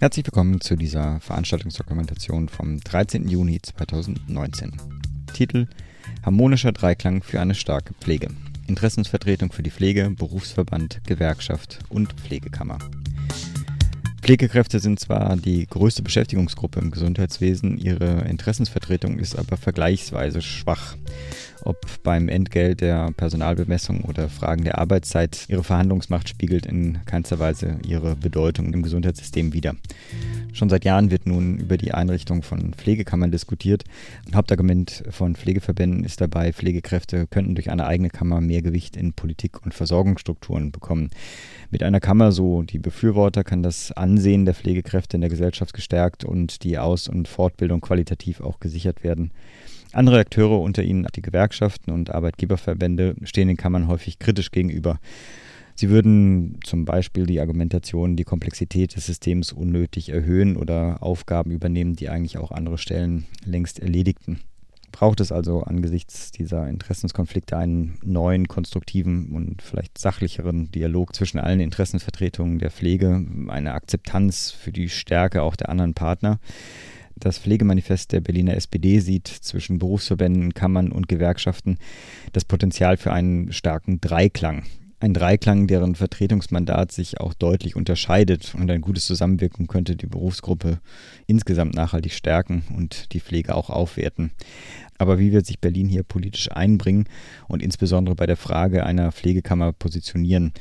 Herzlich willkommen zu dieser Veranstaltungsdokumentation vom 13. Juni 2019. Titel Harmonischer Dreiklang für eine starke Pflege. Interessensvertretung für die Pflege, Berufsverband, Gewerkschaft und Pflegekammer. Pflegekräfte sind zwar die größte Beschäftigungsgruppe im Gesundheitswesen, ihre Interessensvertretung ist aber vergleichsweise schwach. Ob beim Entgelt der Personalbemessung oder Fragen der Arbeitszeit, ihre Verhandlungsmacht spiegelt in keinster Weise ihre Bedeutung im Gesundheitssystem wider. Schon seit Jahren wird nun über die Einrichtung von Pflegekammern diskutiert. Hauptargument von Pflegeverbänden ist dabei, Pflegekräfte könnten durch eine eigene Kammer mehr Gewicht in Politik und Versorgungsstrukturen bekommen. Mit einer Kammer, so die Befürworter, kann das Ansehen der Pflegekräfte in der Gesellschaft gestärkt und die Aus- und Fortbildung qualitativ auch gesichert werden. Andere Akteure, unter ihnen die Gewerkschaften und Arbeitgeberverbände, stehen den Kammern häufig kritisch gegenüber. Sie würden zum Beispiel die Argumentation, die Komplexität des Systems unnötig erhöhen oder Aufgaben übernehmen, die eigentlich auch andere Stellen längst erledigten. Braucht es also angesichts dieser Interessenskonflikte einen neuen, konstruktiven und vielleicht sachlicheren Dialog zwischen allen Interessenvertretungen der Pflege, eine Akzeptanz für die Stärke auch der anderen Partner? Das Pflegemanifest der Berliner SPD sieht zwischen Berufsverbänden, Kammern und Gewerkschaften das Potenzial für einen starken Dreiklang ein Dreiklang, deren Vertretungsmandat sich auch deutlich unterscheidet und ein gutes Zusammenwirken könnte die Berufsgruppe insgesamt nachhaltig stärken und die Pflege auch aufwerten. Aber wie wird sich Berlin hier politisch einbringen und insbesondere bei der Frage einer Pflegekammer positionieren?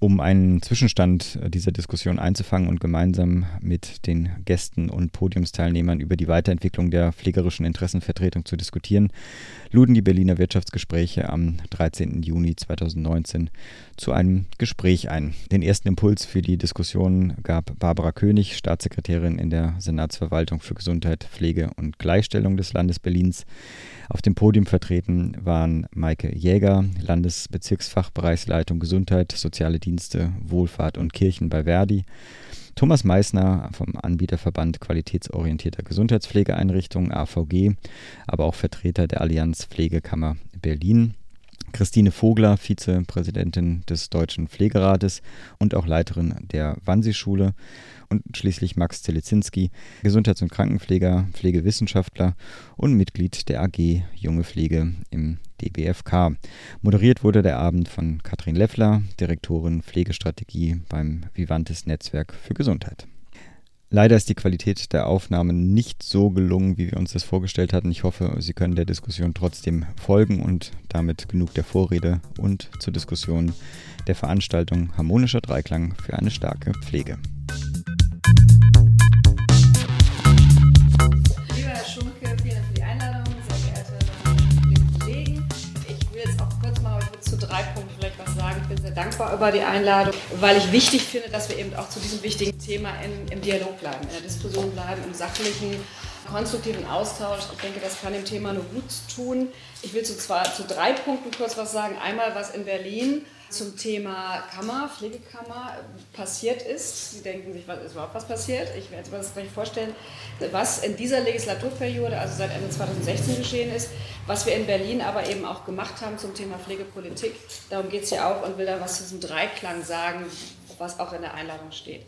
Um einen Zwischenstand dieser Diskussion einzufangen und gemeinsam mit den Gästen und Podiumsteilnehmern über die Weiterentwicklung der pflegerischen Interessenvertretung zu diskutieren, luden die Berliner Wirtschaftsgespräche am 13. Juni 2019 zu einem Gespräch ein. Den ersten Impuls für die Diskussion gab Barbara König, Staatssekretärin in der Senatsverwaltung für Gesundheit, Pflege und Gleichstellung des Landes Berlins. Auf dem Podium vertreten waren Maike Jäger, Landesbezirksfachbereichsleitung Gesundheit, Soziale Dienste, Wohlfahrt und Kirchen bei Verdi, Thomas Meissner vom Anbieterverband Qualitätsorientierter Gesundheitspflegeeinrichtungen AVG, aber auch Vertreter der Allianz Pflegekammer Berlin. Christine Vogler, Vizepräsidentin des Deutschen Pflegerates und auch Leiterin der Wannsee-Schule und schließlich Max Zelizinski, Gesundheits- und Krankenpfleger, Pflegewissenschaftler und Mitglied der AG Junge Pflege im DBFK. Moderiert wurde der Abend von Katrin Leffler, Direktorin Pflegestrategie beim Vivantes Netzwerk für Gesundheit. Leider ist die Qualität der Aufnahmen nicht so gelungen, wie wir uns das vorgestellt hatten. Ich hoffe, Sie können der Diskussion trotzdem folgen und damit genug der Vorrede und zur Diskussion der Veranstaltung Harmonischer Dreiklang für eine starke Pflege. Dankbar über die Einladung, weil ich wichtig finde, dass wir eben auch zu diesem wichtigen Thema in, im Dialog bleiben, in der Diskussion bleiben, im sachlichen, konstruktiven Austausch. Ich denke, das kann dem Thema nur gut tun. Ich will zu, zwei, zu drei Punkten kurz was sagen. Einmal, was in Berlin zum Thema Kammer, Pflegekammer passiert ist. Sie denken sich, was ist überhaupt was passiert? Ich werde das gleich vorstellen, was in dieser Legislaturperiode, also seit Ende 2016 geschehen ist, was wir in Berlin aber eben auch gemacht haben zum Thema Pflegepolitik. Darum geht es ja auch und will da was zu diesem Dreiklang sagen, was auch in der Einladung steht.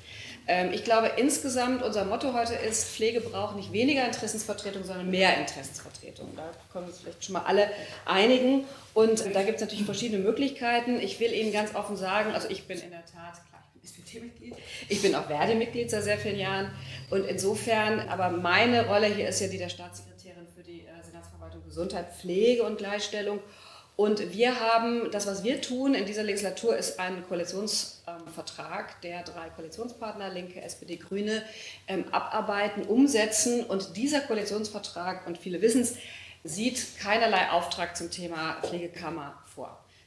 Ähm, ich glaube, insgesamt unser Motto heute ist, Pflege braucht nicht weniger Interessensvertretung, sondern mehr Interessensvertretung. Da können wir uns vielleicht schon mal alle einigen. Und da gibt es natürlich verschiedene Möglichkeiten. Ich will Ihnen ganz offen sagen, also ich bin in der Tat, klar, ich bin SPD-Mitglied, ich bin auch Verdi-Mitglied seit sehr vielen Jahren. Und insofern, aber meine Rolle hier ist ja die der Staatssekretärin für die äh, Senatsverwaltung Gesundheit, Pflege und Gleichstellung. Und wir haben, das, was wir tun in dieser Legislatur, ist ein Koalitionsvertrag der drei Koalitionspartner, Linke, SPD, Grüne, ähm, abarbeiten, umsetzen. Und dieser Koalitionsvertrag, und viele wissen es, sieht keinerlei Auftrag zum Thema Pflegekammer.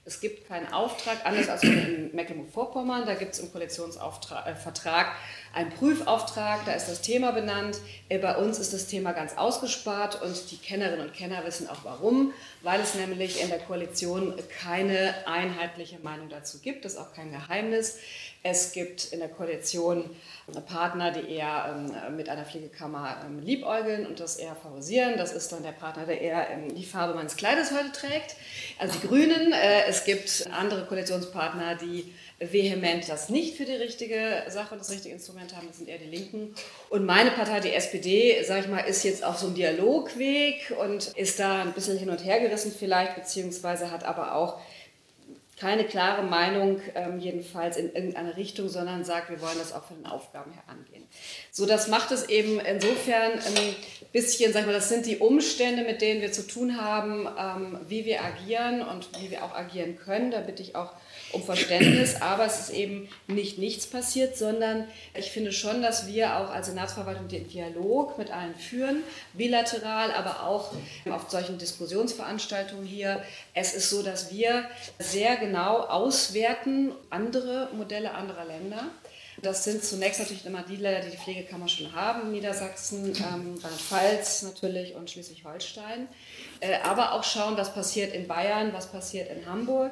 Es gibt keinen Auftrag, anders als in Mecklenburg-Vorpommern. Da gibt es im Koalitionsvertrag äh, einen Prüfauftrag, da ist das Thema benannt. Äh, bei uns ist das Thema ganz ausgespart und die Kennerinnen und Kenner wissen auch warum, weil es nämlich in der Koalition keine einheitliche Meinung dazu gibt. Das ist auch kein Geheimnis. Es gibt in der Koalition Partner, die eher ähm, mit einer Pflegekammer ähm, liebäugeln und das eher favorisieren. Das ist dann der Partner, der eher ähm, die Farbe meines Kleides heute trägt. Also die Grünen. Äh, es gibt andere Koalitionspartner, die vehement das nicht für die richtige Sache und das richtige Instrument haben. Das sind eher die Linken. Und meine Partei, die SPD, sage ich mal, ist jetzt auf so einem Dialogweg und ist da ein bisschen hin und her gerissen vielleicht, beziehungsweise hat aber auch keine klare Meinung, ähm, jedenfalls in irgendeine Richtung, sondern sagt, wir wollen das auch von den Aufgaben her angehen. So, das macht es eben insofern ein bisschen, sag ich mal, das sind die Umstände, mit denen wir zu tun haben, ähm, wie wir agieren und wie wir auch agieren können. Da bitte ich auch um Verständnis, aber es ist eben nicht nichts passiert, sondern ich finde schon, dass wir auch als Senatsverwaltung den Dialog mit allen führen, bilateral, aber auch auf solchen Diskussionsveranstaltungen hier. Es ist so, dass wir sehr genau auswerten andere Modelle anderer Länder. Das sind zunächst natürlich immer die Länder, die die Pflegekammer schon haben, Niedersachsen, ähm, Rheinland-Pfalz natürlich und Schleswig-Holstein. Äh, aber auch schauen, was passiert in Bayern, was passiert in Hamburg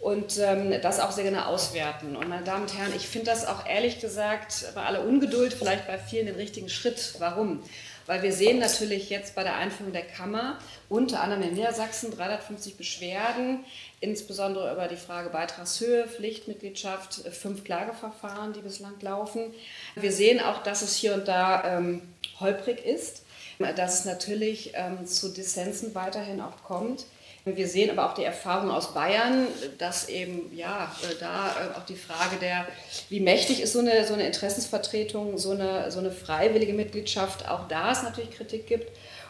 und ähm, das auch sehr genau auswerten. Und meine Damen und Herren, ich finde das auch ehrlich gesagt bei aller Ungeduld vielleicht bei vielen den richtigen Schritt. Warum? Weil wir sehen natürlich jetzt bei der Einführung der Kammer unter anderem in Niedersachsen 350 Beschwerden, insbesondere über die Frage Beitragshöhe, Pflichtmitgliedschaft, fünf Klageverfahren, die bislang laufen. Wir sehen auch, dass es hier und da ähm, holprig ist, dass es natürlich ähm, zu Dissensen weiterhin auch kommt. Wir sehen aber auch die Erfahrung aus Bayern, dass eben ja äh, da äh, auch die Frage der, wie mächtig ist so eine, so eine Interessensvertretung, so eine, so eine freiwillige Mitgliedschaft, auch da es natürlich Kritik gibt.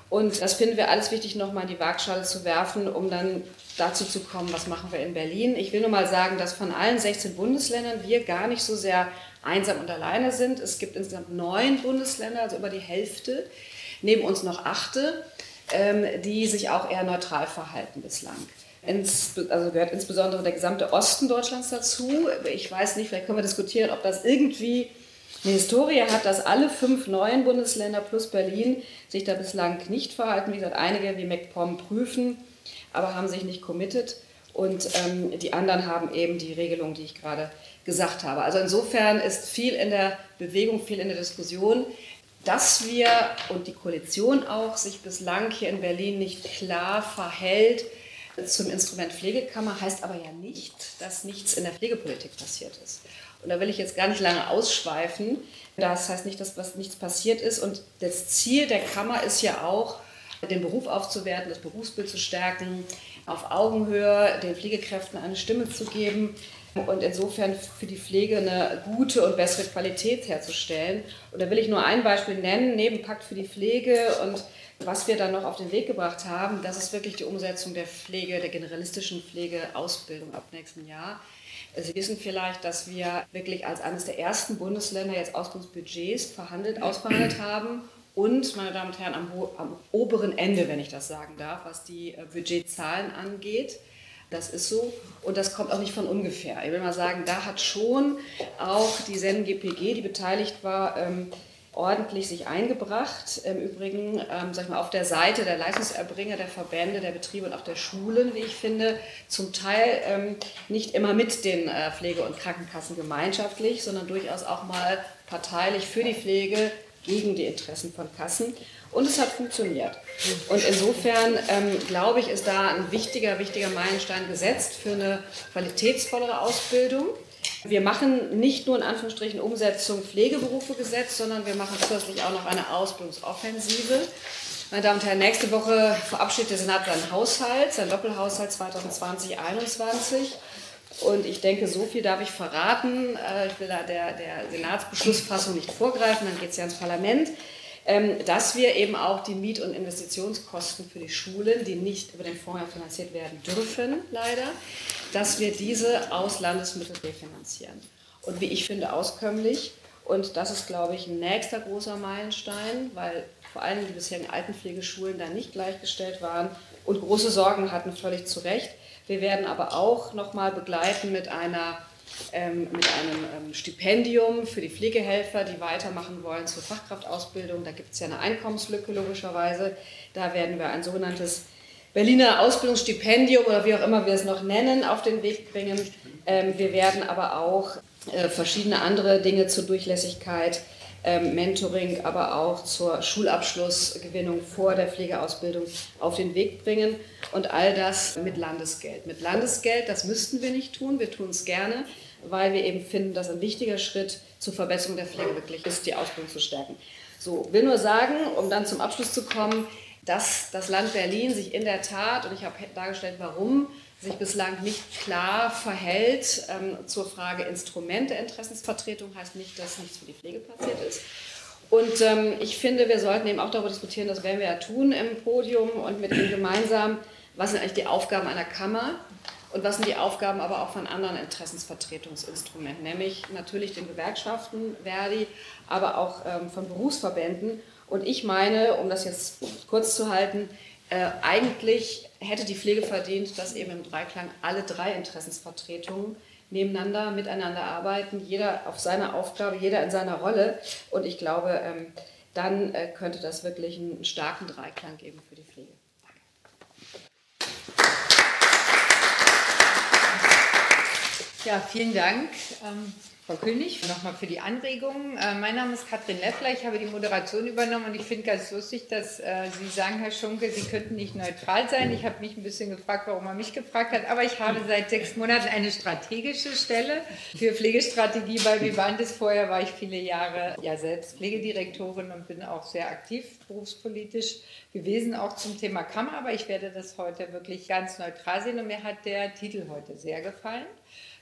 Und das finden wir alles wichtig, nochmal in die Waagschale zu werfen, um dann dazu zu kommen, was machen wir in Berlin. Ich will nur mal sagen, dass von allen 16 Bundesländern wir gar nicht so sehr einsam und alleine sind. Es gibt insgesamt neun Bundesländer, also über die Hälfte, neben uns noch achte. Ähm, die sich auch eher neutral verhalten bislang. Ins, also gehört insbesondere der gesamte Osten Deutschlands dazu. Ich weiß nicht, vielleicht können wir diskutieren, ob das irgendwie eine Historie hat, dass alle fünf neuen Bundesländer plus Berlin sich da bislang nicht verhalten. Wie gesagt, einige wie MacPom prüfen, aber haben sich nicht committed. Und ähm, die anderen haben eben die Regelung, die ich gerade gesagt habe. Also insofern ist viel in der Bewegung, viel in der Diskussion dass wir und die Koalition auch sich bislang hier in Berlin nicht klar verhält zum Instrument Pflegekammer, heißt aber ja nicht, dass nichts in der Pflegepolitik passiert ist. Und da will ich jetzt gar nicht lange ausschweifen. Das heißt nicht, dass was nichts passiert ist. Und das Ziel der Kammer ist ja auch, den Beruf aufzuwerten, das Berufsbild zu stärken, auf Augenhöhe den Pflegekräften eine Stimme zu geben und insofern für die Pflege eine gute und bessere Qualität herzustellen. Und da will ich nur ein Beispiel nennen, neben Pakt für die Pflege und was wir dann noch auf den Weg gebracht haben, das ist wirklich die Umsetzung der Pflege, der generalistischen Pflegeausbildung ab nächsten Jahr. Sie wissen vielleicht, dass wir wirklich als eines der ersten Bundesländer jetzt Ausbildungsbudgets verhandelt, ausverhandelt haben und, meine Damen und Herren, am, am oberen Ende, wenn ich das sagen darf, was die äh, Budgetzahlen angeht. Das ist so und das kommt auch nicht von ungefähr. Ich will mal sagen, da hat schon auch die SEN-GPG, die beteiligt war, ähm, ordentlich sich eingebracht. Im Übrigen, ähm, sag ich mal, auf der Seite der Leistungserbringer, der Verbände, der Betriebe und auch der Schulen, wie ich finde, zum Teil ähm, nicht immer mit den äh, Pflege- und Krankenkassen gemeinschaftlich, sondern durchaus auch mal parteilich für die Pflege gegen die Interessen von Kassen. Und es hat funktioniert. Und insofern ähm, glaube ich, ist da ein wichtiger, wichtiger Meilenstein gesetzt für eine qualitätsvollere Ausbildung. Wir machen nicht nur in Anführungsstrichen Umsetzung Pflegeberufe Gesetz, sondern wir machen zusätzlich auch noch eine Ausbildungsoffensive. Meine Damen und Herren, nächste Woche verabschiedet der Senat seinen Haushalt, seinen Doppelhaushalt 2020-2021. Und ich denke, so viel darf ich verraten. Äh, ich will da der, der Senatsbeschlussfassung nicht vorgreifen, dann geht es ja ins Parlament. Ähm, dass wir eben auch die Miet- und Investitionskosten für die Schulen, die nicht über den Fonds finanziert werden dürfen, leider, dass wir diese aus Landesmitteln refinanzieren. Und wie ich finde, auskömmlich. Und das ist, glaube ich, ein nächster großer Meilenstein, weil vor allem die bisherigen Altenpflegeschulen da nicht gleichgestellt waren und große Sorgen hatten, völlig zu Recht. Wir werden aber auch nochmal begleiten mit einer ähm, mit einem ähm, Stipendium für die Pflegehelfer, die weitermachen wollen zur Fachkraftausbildung. Da gibt es ja eine Einkommenslücke logischerweise. Da werden wir ein sogenanntes Berliner Ausbildungsstipendium oder wie auch immer wir es noch nennen, auf den Weg bringen. Ähm, wir werden aber auch äh, verschiedene andere Dinge zur Durchlässigkeit ähm, Mentoring, aber auch zur Schulabschlussgewinnung vor der Pflegeausbildung auf den Weg bringen. Und all das mit Landesgeld. Mit Landesgeld, das müssten wir nicht tun, wir tun es gerne, weil wir eben finden, dass ein wichtiger Schritt zur Verbesserung der Pflege wirklich ist, die Ausbildung zu stärken. So, will nur sagen, um dann zum Abschluss zu kommen, dass das Land Berlin sich in der Tat, und ich habe dargestellt, warum, sich bislang nicht klar verhält ähm, zur Frage Instrumente Interessensvertretung, heißt nicht, dass nichts für die Pflege passiert ist. Und ähm, ich finde, wir sollten eben auch darüber diskutieren, das werden wir ja tun im Podium und mit Ihnen gemeinsam, was sind eigentlich die Aufgaben einer Kammer und was sind die Aufgaben aber auch von anderen Interessensvertretungsinstrumenten, nämlich natürlich den Gewerkschaften, Verdi, aber auch ähm, von Berufsverbänden. Und ich meine, um das jetzt kurz zu halten, äh, eigentlich hätte die Pflege verdient, dass eben im Dreiklang alle drei Interessensvertretungen nebeneinander, miteinander arbeiten, jeder auf seine Aufgabe, jeder in seiner Rolle. Und ich glaube, ähm, dann äh, könnte das wirklich einen starken Dreiklang geben für die Pflege. Ja, vielen Dank. Frau König, nochmal für die Anregungen. Äh, mein Name ist Katrin Leffler, ich habe die Moderation übernommen und ich finde ganz lustig, dass äh, Sie sagen, Herr Schunke, Sie könnten nicht neutral sein. Ich habe mich ein bisschen gefragt, warum er mich gefragt hat, aber ich habe seit sechs Monaten eine strategische Stelle für Pflegestrategie bei Vivantes. Vorher war ich viele Jahre ja selbst Pflegedirektorin und bin auch sehr aktiv berufspolitisch gewesen, auch zum Thema Kammer, aber ich werde das heute wirklich ganz neutral sehen und mir hat der Titel heute sehr gefallen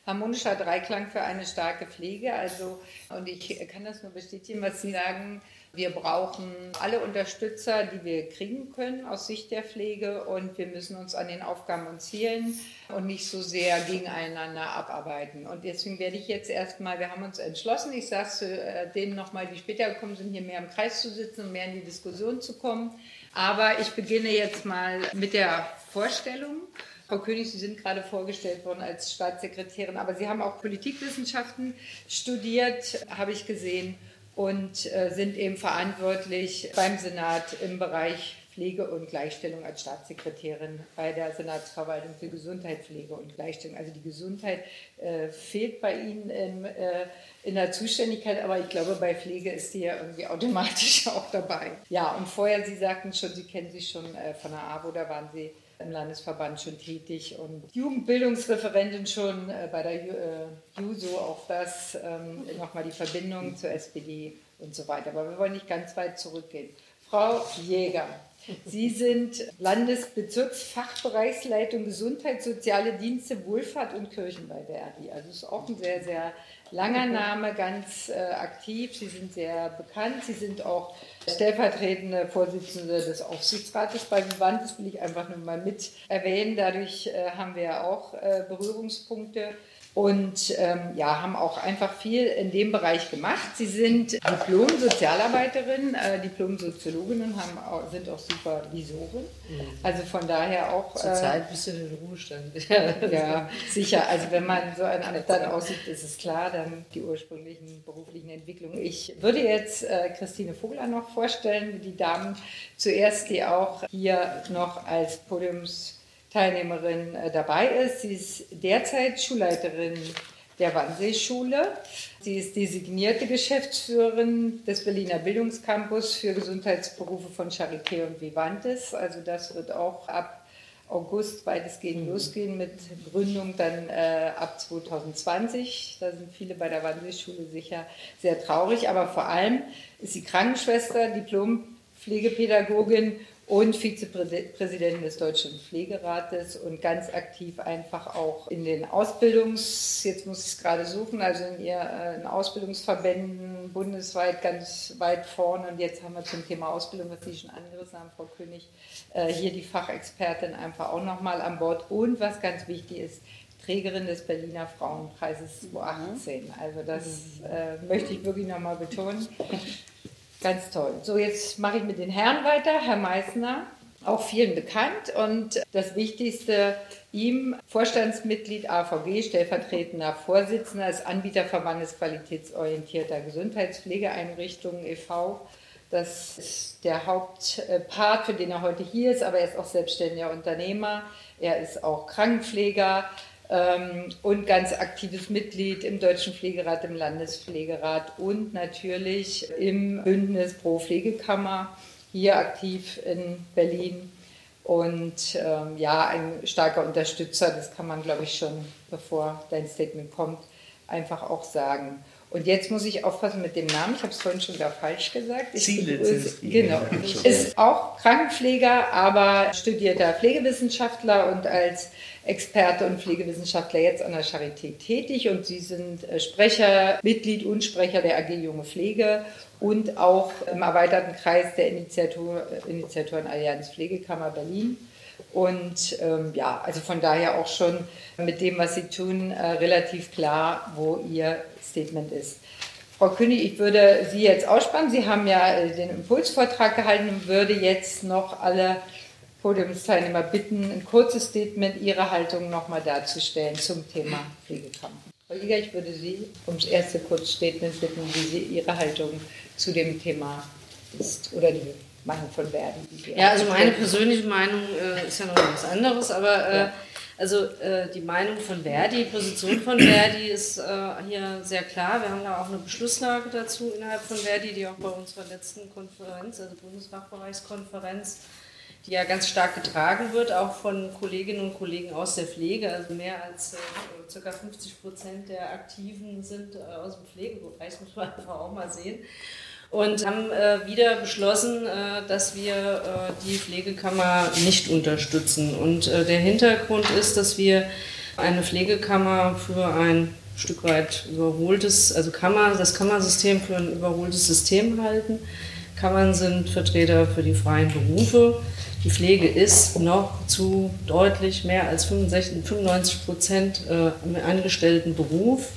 harmonischer Dreiklang für eine starke Pflege. Also, und ich kann das nur bestätigen, was Sie sagen. Wir brauchen alle Unterstützer, die wir kriegen können aus Sicht der Pflege und wir müssen uns an den Aufgaben und Zielen und nicht so sehr gegeneinander abarbeiten. Und deswegen werde ich jetzt erstmal, wir haben uns entschlossen, ich sage es äh, denen nochmal, die später gekommen sind, hier mehr im Kreis zu sitzen und mehr in die Diskussion zu kommen. Aber ich beginne jetzt mal mit der Vorstellung. Frau König, Sie sind gerade vorgestellt worden als Staatssekretärin, aber Sie haben auch Politikwissenschaften studiert, habe ich gesehen, und äh, sind eben verantwortlich beim Senat im Bereich Pflege und Gleichstellung als Staatssekretärin bei der Senatsverwaltung für Gesundheit, Pflege und Gleichstellung. Also die Gesundheit äh, fehlt bei Ihnen in, äh, in der Zuständigkeit, aber ich glaube, bei Pflege ist die ja irgendwie automatisch auch dabei. Ja, und vorher, Sie sagten schon, Sie kennen sich schon von der AWO, da waren Sie im Landesverband schon tätig und Jugendbildungsreferentin schon äh, bei der äh, JUSO, auch das ähm, nochmal die Verbindung zur SPD und so weiter. Aber wir wollen nicht ganz weit zurückgehen. Frau Jäger, Sie sind Landesbezirksfachbereichsleitung Gesundheit, soziale Dienste, Wohlfahrt und Kirchen bei der RD. Also ist auch ein sehr, sehr langer Name, ganz äh, aktiv. Sie sind sehr bekannt. Sie sind auch stellvertretende Vorsitzende des Aufsichtsrates bei Vivant. Das will ich einfach nur mal mit erwähnen. Dadurch äh, haben wir auch äh, Berührungspunkte und ähm, ja, haben auch einfach viel in dem Bereich gemacht. Sie sind Diplom-Sozialarbeiterin, äh, Diplom-Soziologin und haben auch, sind auch Supervisorin. Mhm. Also von daher auch. Zurzeit äh, bist du in den Ruhestand. ja, sicher. Also wenn man so ein Amt dann aussieht, ist es klar, dann die ursprünglichen beruflichen Entwicklungen. Ich würde jetzt äh, Christine Vogler noch vorstellen, die Damen zuerst, die auch hier noch als Podiums Teilnehmerin äh, dabei ist. Sie ist derzeit Schulleiterin der Wannseeschule. Sie ist designierte Geschäftsführerin des Berliner Bildungscampus für Gesundheitsberufe von Charité und Vivantes. Also das wird auch ab August weitestgehend mhm. losgehen mit Gründung dann äh, ab 2020. Da sind viele bei der Wannseeschule sicher sehr traurig, aber vor allem ist sie Krankenschwester, Diplom-Pflegepädagogin und Vizepräsidentin des Deutschen Pflegerates und ganz aktiv einfach auch in den Ausbildungs, jetzt muss ich es gerade suchen, also in ihren äh, Ausbildungsverbänden bundesweit ganz weit vorne. Und jetzt haben wir zum Thema Ausbildung, was Sie schon angerissen haben, Frau König, äh, hier die Fachexpertin einfach auch nochmal an Bord. Und was ganz wichtig ist, Trägerin des Berliner Frauenpreises 2018. Also das äh, möchte ich wirklich nochmal betonen. Ganz toll. So, jetzt mache ich mit den Herren weiter. Herr Meissner, auch vielen bekannt. Und das Wichtigste, ihm Vorstandsmitglied AVG, stellvertretender Vorsitzender des Anbieterverbandes qualitätsorientierter Gesundheitspflegeeinrichtungen e.V. Das ist der Hauptpart, für den er heute hier ist, aber er ist auch selbstständiger Unternehmer. Er ist auch Krankenpfleger ähm, und ganz aktives Mitglied im Deutschen Pflegerat, im Landespflegerat und natürlich im Bündnis Pro Pflegekammer, hier aktiv in Berlin. Und ähm, ja, ein starker Unterstützer, das kann man, glaube ich, schon, bevor dein Statement kommt, einfach auch sagen. Und jetzt muss ich aufpassen mit dem Namen. Ich habe es vorhin schon wieder falsch gesagt. Ich ist, genau. Ist auch Krankenpfleger, aber studierter Pflegewissenschaftler und als Experte und Pflegewissenschaftler jetzt an der Charité tätig. Und Sie sind äh, Sprecher, Mitglied und Sprecher der AG Junge Pflege und auch im erweiterten Kreis der Initiator, Initiatoren Allianz Pflegekammer Berlin. Und ähm, ja, also von daher auch schon mit dem, was Sie tun, äh, relativ klar, wo Ihr Statement ist. Frau König, ich würde Sie jetzt ausspannen. Sie haben ja äh, den Impulsvortrag gehalten und würde jetzt noch alle Podiumsteilnehmer bitten, ein kurzes Statement Ihrer Haltung nochmal darzustellen zum Thema Pflegekammer. Frau Jäger, ich würde Sie ums erste Kurzstatement bitten, wie Sie Ihre Haltung zu dem Thema ist oder die Meinung von Verdi. Ja, also meine persönliche Meinung äh, ist ja noch was anderes, aber äh, also äh, die Meinung von Verdi, die Position von Verdi ist äh, hier sehr klar. Wir haben da auch eine Beschlusslage dazu innerhalb von Verdi, die auch bei unserer letzten Konferenz, also Bundesfachbereichskonferenz, die ja ganz stark getragen wird, auch von Kolleginnen und Kollegen aus der Pflege. Also mehr als äh, ca. 50 Prozent der Aktiven sind äh, aus dem Pflegebereich, muss man einfach auch mal sehen und haben äh, wieder beschlossen, äh, dass wir äh, die Pflegekammer nicht unterstützen. Und äh, der Hintergrund ist, dass wir eine Pflegekammer für ein Stück weit überholtes, also Kammer, das Kammersystem für ein überholtes System halten. Kammern sind Vertreter für die freien Berufe. Die Pflege ist noch zu deutlich mehr als 65, 95 Prozent äh, im angestellten Beruf.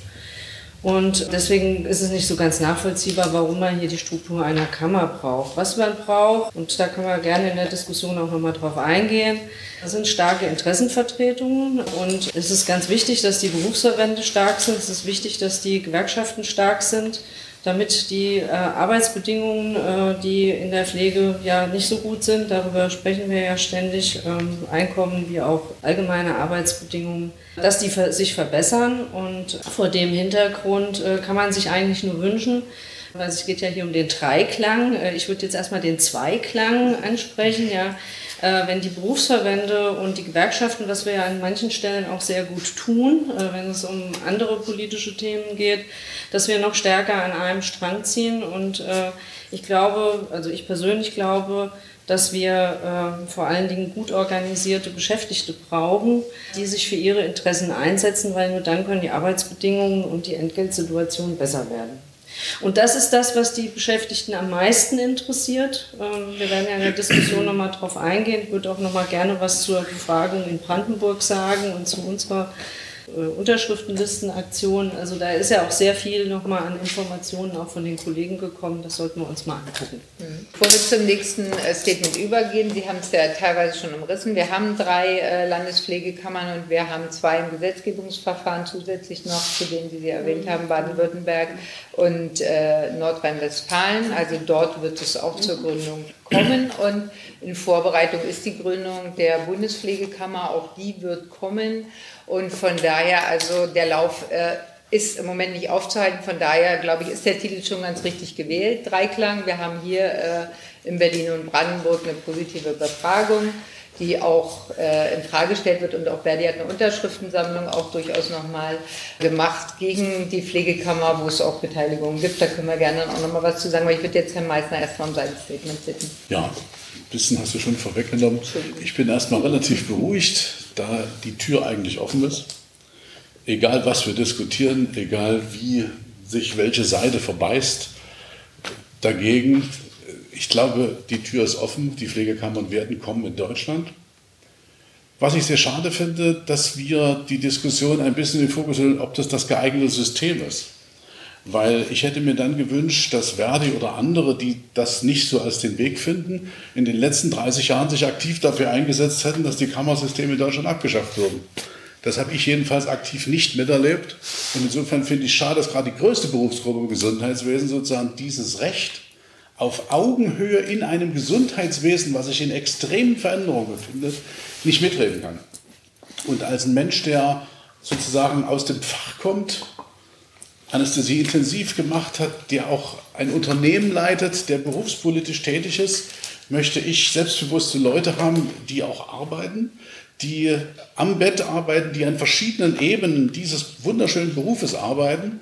Und deswegen ist es nicht so ganz nachvollziehbar, warum man hier die Struktur einer Kammer braucht. Was man braucht, und da können wir gerne in der Diskussion auch nochmal drauf eingehen, sind starke Interessenvertretungen. Und es ist ganz wichtig, dass die Berufsverbände stark sind. Es ist wichtig, dass die Gewerkschaften stark sind damit die äh, Arbeitsbedingungen, äh, die in der Pflege ja nicht so gut sind, darüber sprechen wir ja ständig, ähm, Einkommen wie auch allgemeine Arbeitsbedingungen, dass die sich verbessern. Und vor dem Hintergrund äh, kann man sich eigentlich nur wünschen, weil es geht ja hier um den Dreiklang. Äh, ich würde jetzt erstmal den Zweiklang ansprechen, ja äh, wenn die Berufsverbände und die Gewerkschaften, was wir ja an manchen Stellen auch sehr gut tun, äh, wenn es um andere politische Themen geht, dass wir noch stärker an einem Strang ziehen. Und äh, ich glaube, also ich persönlich glaube, dass wir äh, vor allen Dingen gut organisierte Beschäftigte brauchen, die sich für ihre Interessen einsetzen, weil nur dann können die Arbeitsbedingungen und die Entgeltsituation besser werden. Und das ist das, was die Beschäftigten am meisten interessiert. Ähm, wir werden ja in der Diskussion nochmal drauf eingehen. Ich würde auch nochmal gerne was zur Befragung in Brandenburg sagen und zu unserer äh, Unterschriftenlistenaktion. Also da ist ja auch sehr viel nochmal an Informationen auch von den Kollegen gekommen. Das sollten wir uns mal angucken. Mhm. Bevor wir zum nächsten äh, Statement übergehen, Sie haben es ja teilweise schon umrissen. Wir haben drei äh, Landespflegekammern und wir haben zwei im Gesetzgebungsverfahren zusätzlich noch, zu denen Sie, Sie erwähnt haben, Baden-Württemberg und Nordrhein-Westfalen. Also dort wird es auch zur Gründung kommen und in Vorbereitung ist die Gründung der Bundespflegekammer. Auch die wird kommen. Und von daher, also der Lauf äh, ist im Moment nicht aufzuhalten. Von daher, glaube ich, ist der Titel schon ganz richtig gewählt. Dreiklang. Wir haben hier äh, in Berlin und Brandenburg eine positive Befragung, die auch äh, in Frage gestellt wird. Und auch Verdi hat eine Unterschriftensammlung auch durchaus nochmal gemacht gegen die Pflegekammer, wo es auch Beteiligungen gibt. Da können wir gerne auch nochmal was zu sagen. Aber ich würde jetzt Herrn Meissner erstmal um sein Statement bitten. Ja, bisschen hast du schon vorweggenommen. Ich bin erstmal relativ beruhigt da die Tür eigentlich offen ist. Egal was wir diskutieren, egal wie sich welche Seite verbeißt, dagegen, ich glaube, die Tür ist offen, die Pflegekammern werden kommen in Deutschland. Was ich sehr schade finde, dass wir die Diskussion ein bisschen in den Fokus stellen, ob das das geeignete System ist. Weil ich hätte mir dann gewünscht, dass Verdi oder andere, die das nicht so als den Weg finden, in den letzten 30 Jahren sich aktiv dafür eingesetzt hätten, dass die Kammersysteme in Deutschland abgeschafft wurden. Das habe ich jedenfalls aktiv nicht miterlebt. Und insofern finde ich schade, dass gerade die größte Berufsgruppe im Gesundheitswesen sozusagen dieses Recht auf Augenhöhe in einem Gesundheitswesen, was sich in extremen Veränderungen befindet, nicht mitreden kann. Und als ein Mensch, der sozusagen aus dem Fach kommt, Anästhesie intensiv gemacht hat, der auch ein Unternehmen leitet, der berufspolitisch tätig ist, möchte ich selbstbewusste Leute haben, die auch arbeiten, die am Bett arbeiten, die an verschiedenen Ebenen dieses wunderschönen Berufes arbeiten.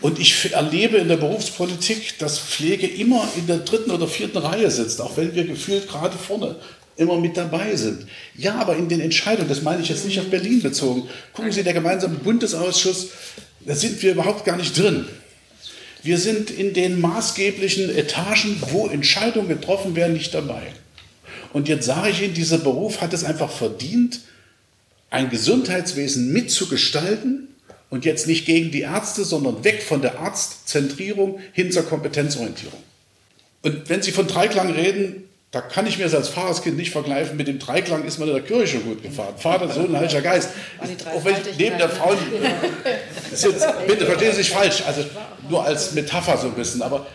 Und ich erlebe in der Berufspolitik, dass Pflege immer in der dritten oder vierten Reihe sitzt, auch wenn wir gefühlt gerade vorne immer mit dabei sind. Ja, aber in den Entscheidungen, das meine ich jetzt nicht auf Berlin bezogen, gucken Sie, der gemeinsame Bundesausschuss, da sind wir überhaupt gar nicht drin. Wir sind in den maßgeblichen Etagen, wo Entscheidungen getroffen werden, nicht dabei. Und jetzt sage ich Ihnen, dieser Beruf hat es einfach verdient, ein Gesundheitswesen mitzugestalten und jetzt nicht gegen die Ärzte, sondern weg von der Arztzentrierung hin zur Kompetenzorientierung. Und wenn Sie von Dreiklang reden, da kann ich mir das als Fahrerskind nicht vergleichen. Mit dem Dreiklang ist man in der Kirche schon gut gefahren. Vater, Sohn, Heiliger Geist. Auch wenn ich neben der Frau. Bitte verstehen Sie sich falsch. Also nur als Metapher so ein bisschen. Aber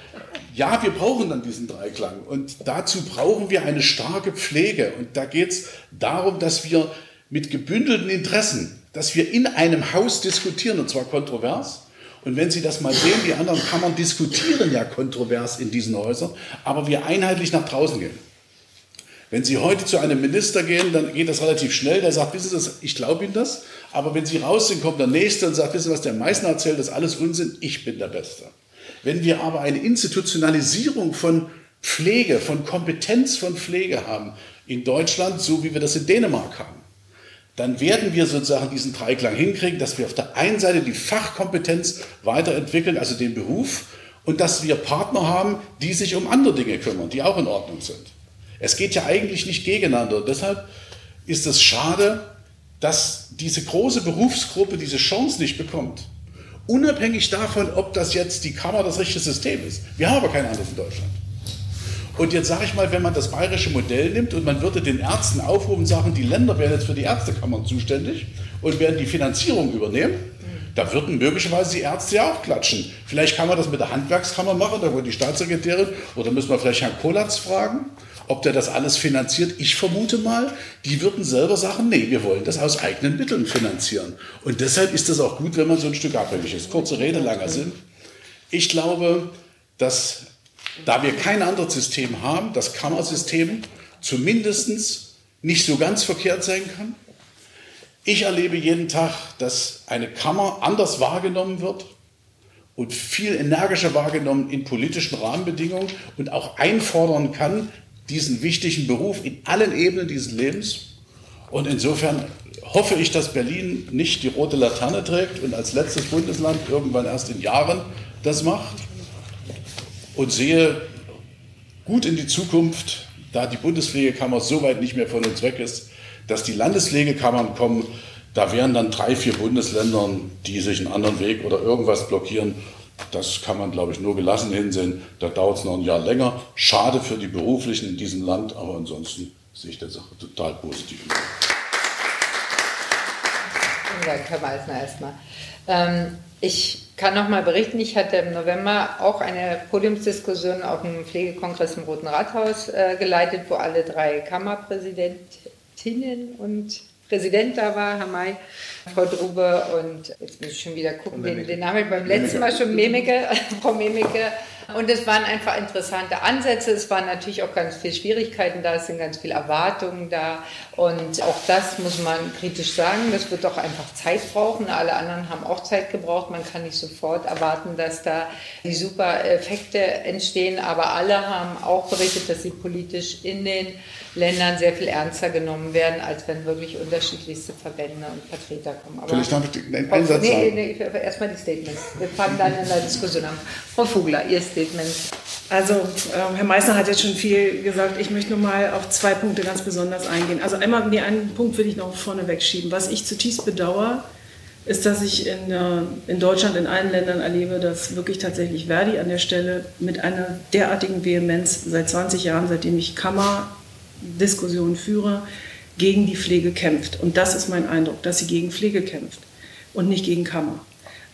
ja, wir brauchen dann diesen Dreiklang. Und dazu brauchen wir eine starke Pflege. Und da geht es darum, dass wir mit gebündelten Interessen, dass wir in einem Haus diskutieren, und zwar kontrovers. Und wenn Sie das mal sehen, die anderen Kammern diskutieren ja kontrovers in diesen Häusern, aber wir einheitlich nach draußen gehen. Wenn Sie heute zu einem Minister gehen, dann geht das relativ schnell. Der sagt, wissen Sie, ich glaube Ihnen das. Aber wenn Sie raus sind, kommt der Nächste und sagt, wissen Sie, was der Meißner erzählt, das ist alles Unsinn. Ich bin der Beste. Wenn wir aber eine Institutionalisierung von Pflege, von Kompetenz von Pflege haben in Deutschland, so wie wir das in Dänemark haben, dann werden wir sozusagen diesen Dreiklang hinkriegen, dass wir auf der einen Seite die Fachkompetenz weiterentwickeln, also den Beruf, und dass wir Partner haben, die sich um andere Dinge kümmern, die auch in Ordnung sind. Es geht ja eigentlich nicht gegeneinander. Deshalb ist es schade, dass diese große Berufsgruppe diese Chance nicht bekommt. Unabhängig davon, ob das jetzt die Kammer das richtige System ist. Wir haben aber kein anderes in Deutschland. Und jetzt sage ich mal, wenn man das bayerische Modell nimmt und man würde den Ärzten aufrufen und sagen, die Länder wären jetzt für die Ärztekammern zuständig und werden die Finanzierung übernehmen, da würden möglicherweise die Ärzte ja auch klatschen. Vielleicht kann man das mit der Handwerkskammer machen, da wird die Staatssekretärin, oder müssen wir vielleicht Herrn Kolatz fragen. Ob der das alles finanziert, ich vermute mal, die würden selber sagen, nee, wir wollen das aus eigenen Mitteln finanzieren. Und deshalb ist es auch gut, wenn man so ein Stück abhängig ist. Kurze Rede, langer Sinn. Ich glaube, dass da wir kein anderes System haben, das Kammersystem zumindest nicht so ganz verkehrt sein kann. Ich erlebe jeden Tag, dass eine Kammer anders wahrgenommen wird und viel energischer wahrgenommen in politischen Rahmenbedingungen und auch einfordern kann, diesen wichtigen Beruf in allen Ebenen dieses Lebens. Und insofern hoffe ich, dass Berlin nicht die rote Laterne trägt und als letztes Bundesland irgendwann erst in Jahren das macht. Und sehe gut in die Zukunft, da die Bundespflegekammer so weit nicht mehr von uns weg ist, dass die Landespflegekammern kommen. Da wären dann drei, vier Bundesländern, die sich einen anderen Weg oder irgendwas blockieren. Das kann man, glaube ich, nur gelassen hinsehen. Da dauert es noch ein Jahr länger. Schade für die Beruflichen in diesem Land, aber ansonsten sehe ich der Sache total positiv. Herr Meissner, erstmal. Ähm, ich kann noch mal berichten, ich hatte im November auch eine Podiumsdiskussion auf dem Pflegekongress im Roten Rathaus äh, geleitet, wo alle drei Kammerpräsidentinnen und Präsident da war, Herr May, Frau Drube und jetzt muss ich schon wieder gucken, den, den Namen beim letzten Mal schon Memeke, Frau Memeke. Und es waren einfach interessante Ansätze. Es waren natürlich auch ganz viele Schwierigkeiten da, es sind ganz viele Erwartungen da. Und auch das muss man kritisch sagen. Das wird doch einfach Zeit brauchen. Alle anderen haben auch Zeit gebraucht. Man kann nicht sofort erwarten, dass da die super Effekte entstehen. Aber alle haben auch berichtet, dass sie politisch in den Ländern sehr viel ernster genommen werden, als wenn wirklich unterschiedlichste Verbände und Vertreter kommen. Aber Vielleicht darf ich einen Einsatz nee, nee, nee, erstmal die Statements. Wir fangen dann in der Diskussion an. Frau Vogler, Ihr Statement. Also, äh, Herr Meissner hat jetzt schon viel gesagt. Ich möchte nur mal auf zwei Punkte ganz besonders eingehen. Also einmal, nee, einen Punkt will ich noch vorne wegschieben. Was ich zutiefst bedauere, ist, dass ich in, äh, in Deutschland, in allen Ländern erlebe, dass wirklich tatsächlich Verdi an der Stelle mit einer derartigen Vehemenz seit 20 Jahren, seitdem ich Kammer Diskussion führe, gegen die Pflege kämpft. Und das ist mein Eindruck, dass sie gegen Pflege kämpft und nicht gegen Kammer.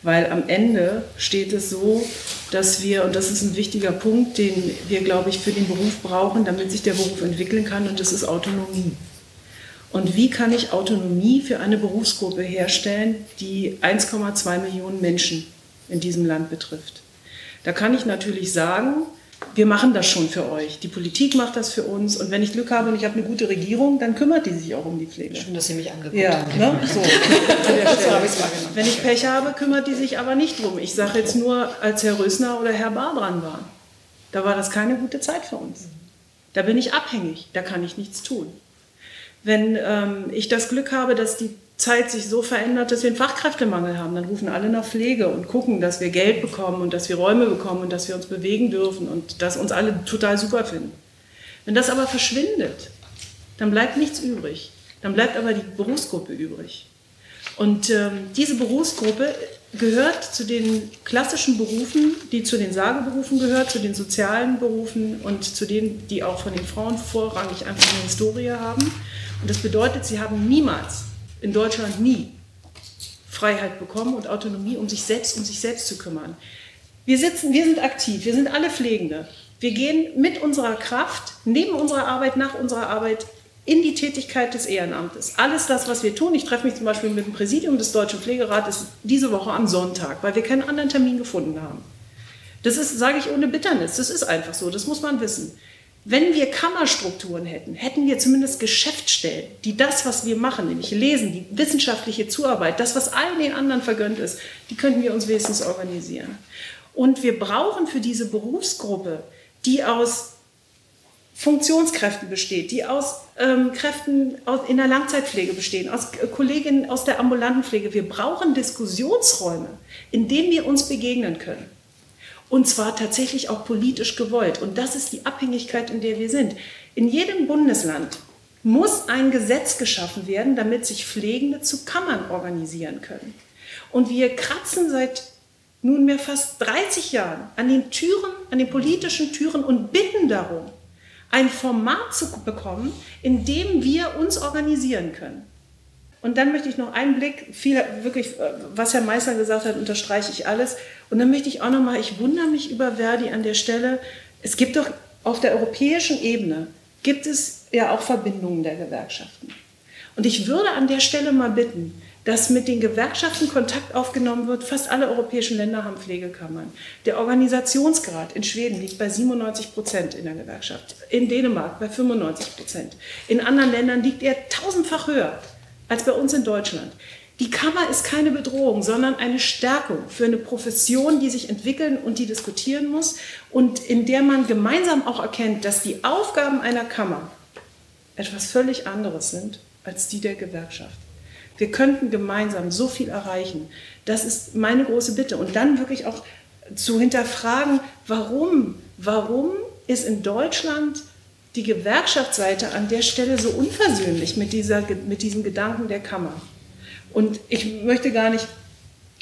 Weil am Ende steht es so, dass wir, und das ist ein wichtiger Punkt, den wir, glaube ich, für den Beruf brauchen, damit sich der Beruf entwickeln kann, und das ist Autonomie. Und wie kann ich Autonomie für eine Berufsgruppe herstellen, die 1,2 Millionen Menschen in diesem Land betrifft? Da kann ich natürlich sagen, wir machen das schon für euch. Die Politik macht das für uns. Und wenn ich Glück habe und ich habe eine gute Regierung, dann kümmert die sich auch um die Pflege. Schön, dass Sie mich angeguckt ja, haben. Ne? So. wenn ich Pech habe, kümmert die sich aber nicht drum. Ich sage jetzt nur, als Herr Rösner oder Herr Bar dran waren, da war das keine gute Zeit für uns. Da bin ich abhängig, da kann ich nichts tun. Wenn ähm, ich das Glück habe, dass die Zeit sich so verändert, dass wir einen Fachkräftemangel haben. Dann rufen alle nach Pflege und gucken, dass wir Geld bekommen und dass wir Räume bekommen und dass wir uns bewegen dürfen und dass uns alle total super finden. Wenn das aber verschwindet, dann bleibt nichts übrig. Dann bleibt aber die Berufsgruppe übrig. Und ähm, diese Berufsgruppe gehört zu den klassischen Berufen, die zu den Sageberufen gehört, zu den sozialen Berufen und zu denen, die auch von den Frauen vorrangig einfach eine Historie haben. Und das bedeutet, sie haben niemals in Deutschland nie Freiheit bekommen und Autonomie, um sich selbst um sich selbst zu kümmern. Wir sitzen, wir sind aktiv, wir sind alle Pflegende. Wir gehen mit unserer Kraft, neben unserer Arbeit, nach unserer Arbeit in die Tätigkeit des Ehrenamtes. Alles das, was wir tun, ich treffe mich zum Beispiel mit dem Präsidium des Deutschen Pflegerates diese Woche am Sonntag, weil wir keinen anderen Termin gefunden haben. Das ist, sage ich ohne Bitternis, das ist einfach so, das muss man wissen. Wenn wir Kammerstrukturen hätten, hätten wir zumindest Geschäftsstellen, die das, was wir machen, nämlich lesen, die wissenschaftliche Zuarbeit, das, was allen den anderen vergönnt ist, die könnten wir uns wenigstens organisieren. Und wir brauchen für diese Berufsgruppe, die aus Funktionskräften besteht, die aus ähm, Kräften aus, in der Langzeitpflege bestehen, aus äh, Kolleginnen aus der ambulanten Pflege. Wir brauchen Diskussionsräume, in denen wir uns begegnen können. Und zwar tatsächlich auch politisch gewollt. Und das ist die Abhängigkeit, in der wir sind. In jedem Bundesland muss ein Gesetz geschaffen werden, damit sich Pflegende zu Kammern organisieren können. Und wir kratzen seit nunmehr fast 30 Jahren an den Türen, an den politischen Türen und bitten darum, ein Format zu bekommen, in dem wir uns organisieren können. Und dann möchte ich noch einen Blick, viel, wirklich, äh, was Herr Meißner gesagt hat, unterstreiche ich alles. Und dann möchte ich auch noch mal, ich wundere mich über Verdi an der Stelle. Es gibt doch auf der europäischen Ebene, gibt es ja auch Verbindungen der Gewerkschaften. Und ich würde an der Stelle mal bitten, dass mit den Gewerkschaften Kontakt aufgenommen wird. Fast alle europäischen Länder haben Pflegekammern. Der Organisationsgrad in Schweden liegt bei 97 Prozent in der Gewerkschaft, in Dänemark bei 95 Prozent. In anderen Ländern liegt er tausendfach höher als bei uns in Deutschland. Die Kammer ist keine Bedrohung, sondern eine Stärkung für eine Profession, die sich entwickeln und die diskutieren muss und in der man gemeinsam auch erkennt, dass die Aufgaben einer Kammer etwas völlig anderes sind als die der Gewerkschaft. Wir könnten gemeinsam so viel erreichen. Das ist meine große Bitte. Und dann wirklich auch zu hinterfragen, warum, warum ist in Deutschland die Gewerkschaftsseite an der Stelle so unversöhnlich mit, dieser, mit diesem Gedanken der Kammer. Und ich möchte gar nicht,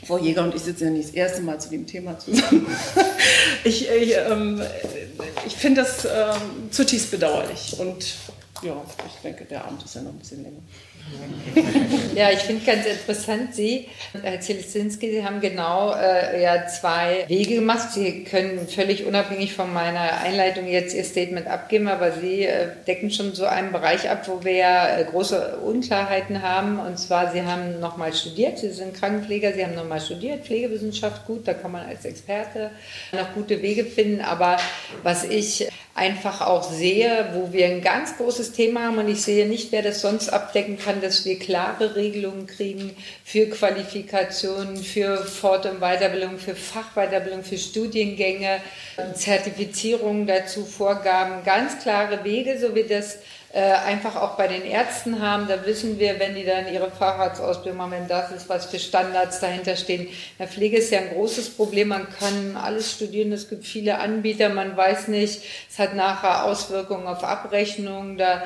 Frau Jäger und ich sitzen ja nicht das erste Mal zu dem Thema zusammen. ich ich, ähm, ich finde das ähm, zutiefst bedauerlich. Und ja, ich denke, der Abend ist ja noch ein bisschen länger. Ja, ich finde ganz interessant, Sie, Herr Zielinski, Sie haben genau äh, ja, zwei Wege gemacht. Sie können völlig unabhängig von meiner Einleitung jetzt Ihr Statement abgeben, aber Sie äh, decken schon so einen Bereich ab, wo wir ja äh, große Unklarheiten haben. Und zwar, Sie haben nochmal studiert, Sie sind Krankenpfleger, Sie haben nochmal studiert, Pflegewissenschaft, gut, da kann man als Experte noch gute Wege finden. Aber was ich einfach auch sehe, wo wir ein ganz großes Thema haben und ich sehe nicht, wer das sonst abdecken kann, dass wir klare Regelungen kriegen für Qualifikationen, für Fort- und Weiterbildung, für Fachweiterbildung, für Studiengänge, Zertifizierungen dazu, Vorgaben, ganz klare Wege, so wie das äh, einfach auch bei den Ärzten haben. Da wissen wir, wenn die dann ihre Facharztausbildung machen, wenn das ist, was für Standards dahinter stehen. In der Pflege ist ja ein großes Problem. Man kann alles studieren. Es gibt viele Anbieter. Man weiß nicht, es hat nachher Auswirkungen auf Abrechnungen. Da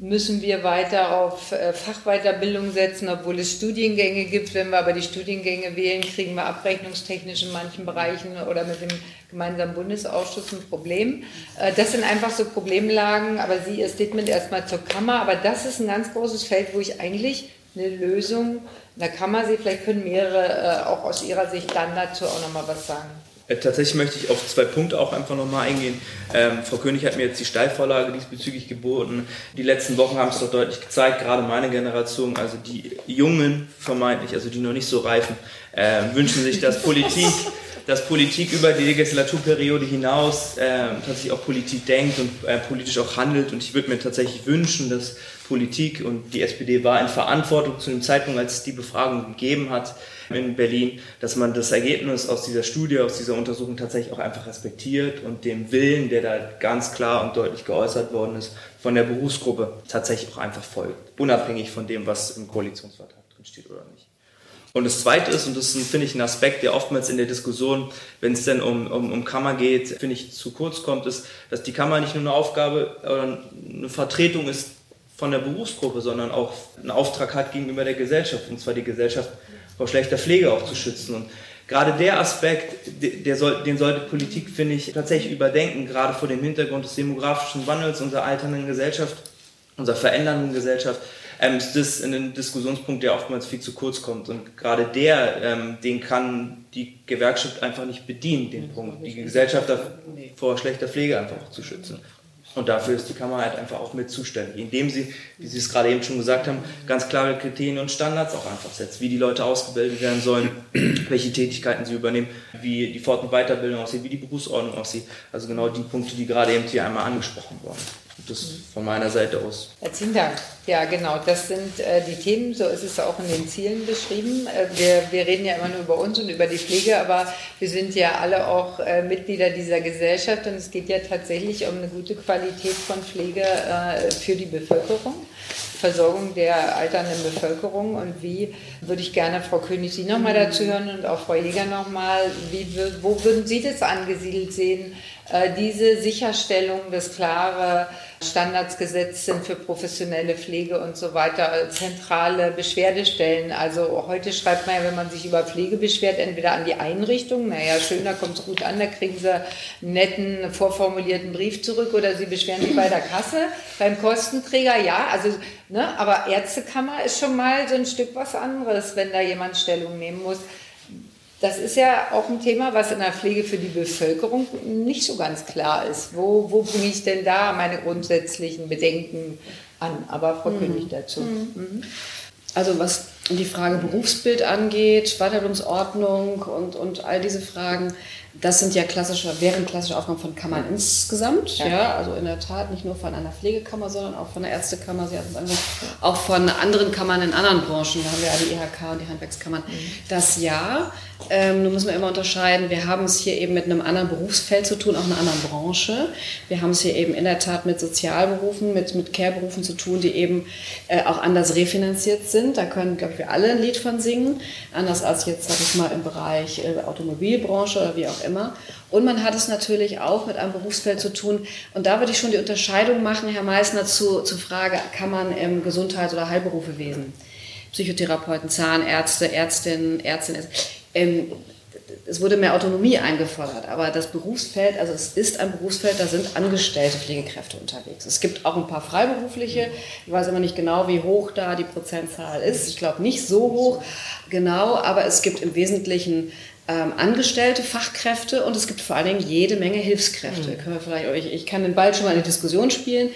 müssen wir weiter auf äh, Fachweiterbildung setzen, obwohl es Studiengänge gibt. Wenn wir aber die Studiengänge wählen, kriegen wir abrechnungstechnisch in manchen Bereichen oder mit dem gemeinsamen Bundesausschuss ein Problem. Äh, das sind einfach so Problemlagen, aber Sie, Ihr Statement erstmal zur Kammer, aber das ist ein ganz großes Feld, wo ich eigentlich eine Lösung, da kann man sie, vielleicht können mehrere äh, auch aus Ihrer Sicht dann dazu auch nochmal was sagen. Äh, tatsächlich möchte ich auf zwei Punkte auch einfach nochmal eingehen. Ähm, Frau König hat mir jetzt die Steilvorlage diesbezüglich geboten. Die letzten Wochen haben es doch deutlich gezeigt, gerade meine Generation, also die Jungen vermeintlich, also die noch nicht so reifen, äh, wünschen sich, dass Politik, dass Politik über die Legislaturperiode hinaus äh, tatsächlich auch Politik denkt und äh, politisch auch handelt. Und ich würde mir tatsächlich wünschen, dass Politik und die SPD war in Verantwortung zu dem Zeitpunkt, als es die Befragung gegeben hat, in Berlin, dass man das Ergebnis aus dieser Studie, aus dieser Untersuchung tatsächlich auch einfach respektiert und dem Willen, der da ganz klar und deutlich geäußert worden ist, von der Berufsgruppe tatsächlich auch einfach folgt, unabhängig von dem, was im Koalitionsvertrag drin steht oder nicht. Und das Zweite ist, und das ist, finde ich, ein Aspekt, der oftmals in der Diskussion, wenn es denn um, um, um Kammer geht, finde ich, zu kurz kommt, ist, dass die Kammer nicht nur eine Aufgabe oder eine Vertretung ist von der Berufsgruppe, sondern auch einen Auftrag hat gegenüber der Gesellschaft, und zwar die Gesellschaft vor schlechter Pflege auch zu schützen. Und gerade der Aspekt, der soll, den sollte Politik, finde ich, tatsächlich überdenken, gerade vor dem Hintergrund des demografischen Wandels unserer alternden Gesellschaft, unserer verändernden Gesellschaft, ähm, ist das ein Diskussionspunkt, der oftmals viel zu kurz kommt. Und gerade der, ähm, den kann die Gewerkschaft einfach nicht bedienen, den Punkt, die Gesellschaft vor schlechter Pflege einfach auch zu schützen. Und dafür ist die Kammer halt einfach auch mit zuständig, indem sie, wie Sie es gerade eben schon gesagt haben, ganz klare Kriterien und Standards auch einfach setzt, wie die Leute ausgebildet werden sollen, welche Tätigkeiten sie übernehmen, wie die Fort- und Weiterbildung aussieht, wie die Berufsordnung aussieht. Also genau die Punkte, die gerade eben hier einmal angesprochen wurden. Das von meiner Seite aus. Herzlichen Dank. Ja, genau, das sind äh, die Themen, so ist es auch in den Zielen beschrieben. Äh, wir, wir reden ja immer nur über uns und über die Pflege, aber wir sind ja alle auch äh, Mitglieder dieser Gesellschaft und es geht ja tatsächlich um eine gute Qualität von Pflege äh, für die Bevölkerung. Versorgung der alternden Bevölkerung und wie würde ich gerne Frau König Sie nochmal dazu hören und auch Frau Jäger nochmal, wo würden Sie das angesiedelt sehen, äh, diese Sicherstellung, dass klare Standards gesetzt sind für professionelle Pflege und so weiter, zentrale Beschwerdestellen. Also heute schreibt man ja, wenn man sich über Pflege beschwert, entweder an die Einrichtung, naja, schön, da kommt es gut an, da kriegen sie einen netten, vorformulierten Brief zurück oder sie beschweren sich bei der Kasse, beim Kostenträger, ja, also, ne, aber Ärztekammer ist schon mal so ein Stück was anderes, wenn da jemand Stellung nehmen muss. Das ist ja auch ein Thema, was in der Pflege für die Bevölkerung nicht so ganz klar ist. Wo, wo bringe ich denn da meine grundsätzlichen Bedenken an? Aber Frau mhm. König dazu. Mhm. mhm. Also was die Frage Berufsbild angeht, Weiterbildungsordnung und, und all diese Fragen, das sind ja klassische, wären klassische Aufgaben von Kammern insgesamt. Ja. ja. also in der Tat nicht nur von einer Pflegekammer, sondern auch von der Ärztekammer, Sie hatten es auch von anderen Kammern in anderen Branchen. Da haben wir ja die IHK und die Handwerkskammern. Mhm. Das ja. Ähm, nun müssen wir immer unterscheiden, wir haben es hier eben mit einem anderen Berufsfeld zu tun, auch einer anderen Branche. Wir haben es hier eben in der Tat mit Sozialberufen, mit, mit Care-Berufen zu tun, die eben äh, auch anders refinanziert sind. Da können, glaube ich, wir alle ein Lied von singen. Anders als jetzt, sag ich mal, im Bereich äh, Automobilbranche oder wie auch immer. Und man hat es natürlich auch mit einem Berufsfeld zu tun. Und da würde ich schon die Unterscheidung machen, Herr Meissner, zu, zur Frage, kann man im Gesundheits- oder Heilberufewesen, Psychotherapeuten, Zahnärzte, Ärztinnen, Ärztinnen, ähm, es wurde mehr Autonomie eingefordert, aber das Berufsfeld, also es ist ein Berufsfeld, da sind angestellte Pflegekräfte unterwegs. Es gibt auch ein paar Freiberufliche, ich weiß immer nicht genau, wie hoch da die Prozentzahl ist. Ich glaube nicht so hoch, genau, aber es gibt im Wesentlichen ähm, Angestellte, Fachkräfte und es gibt vor allen Dingen jede Menge Hilfskräfte. Mhm. Ich, ich kann den Ball schon mal in die Diskussion spielen.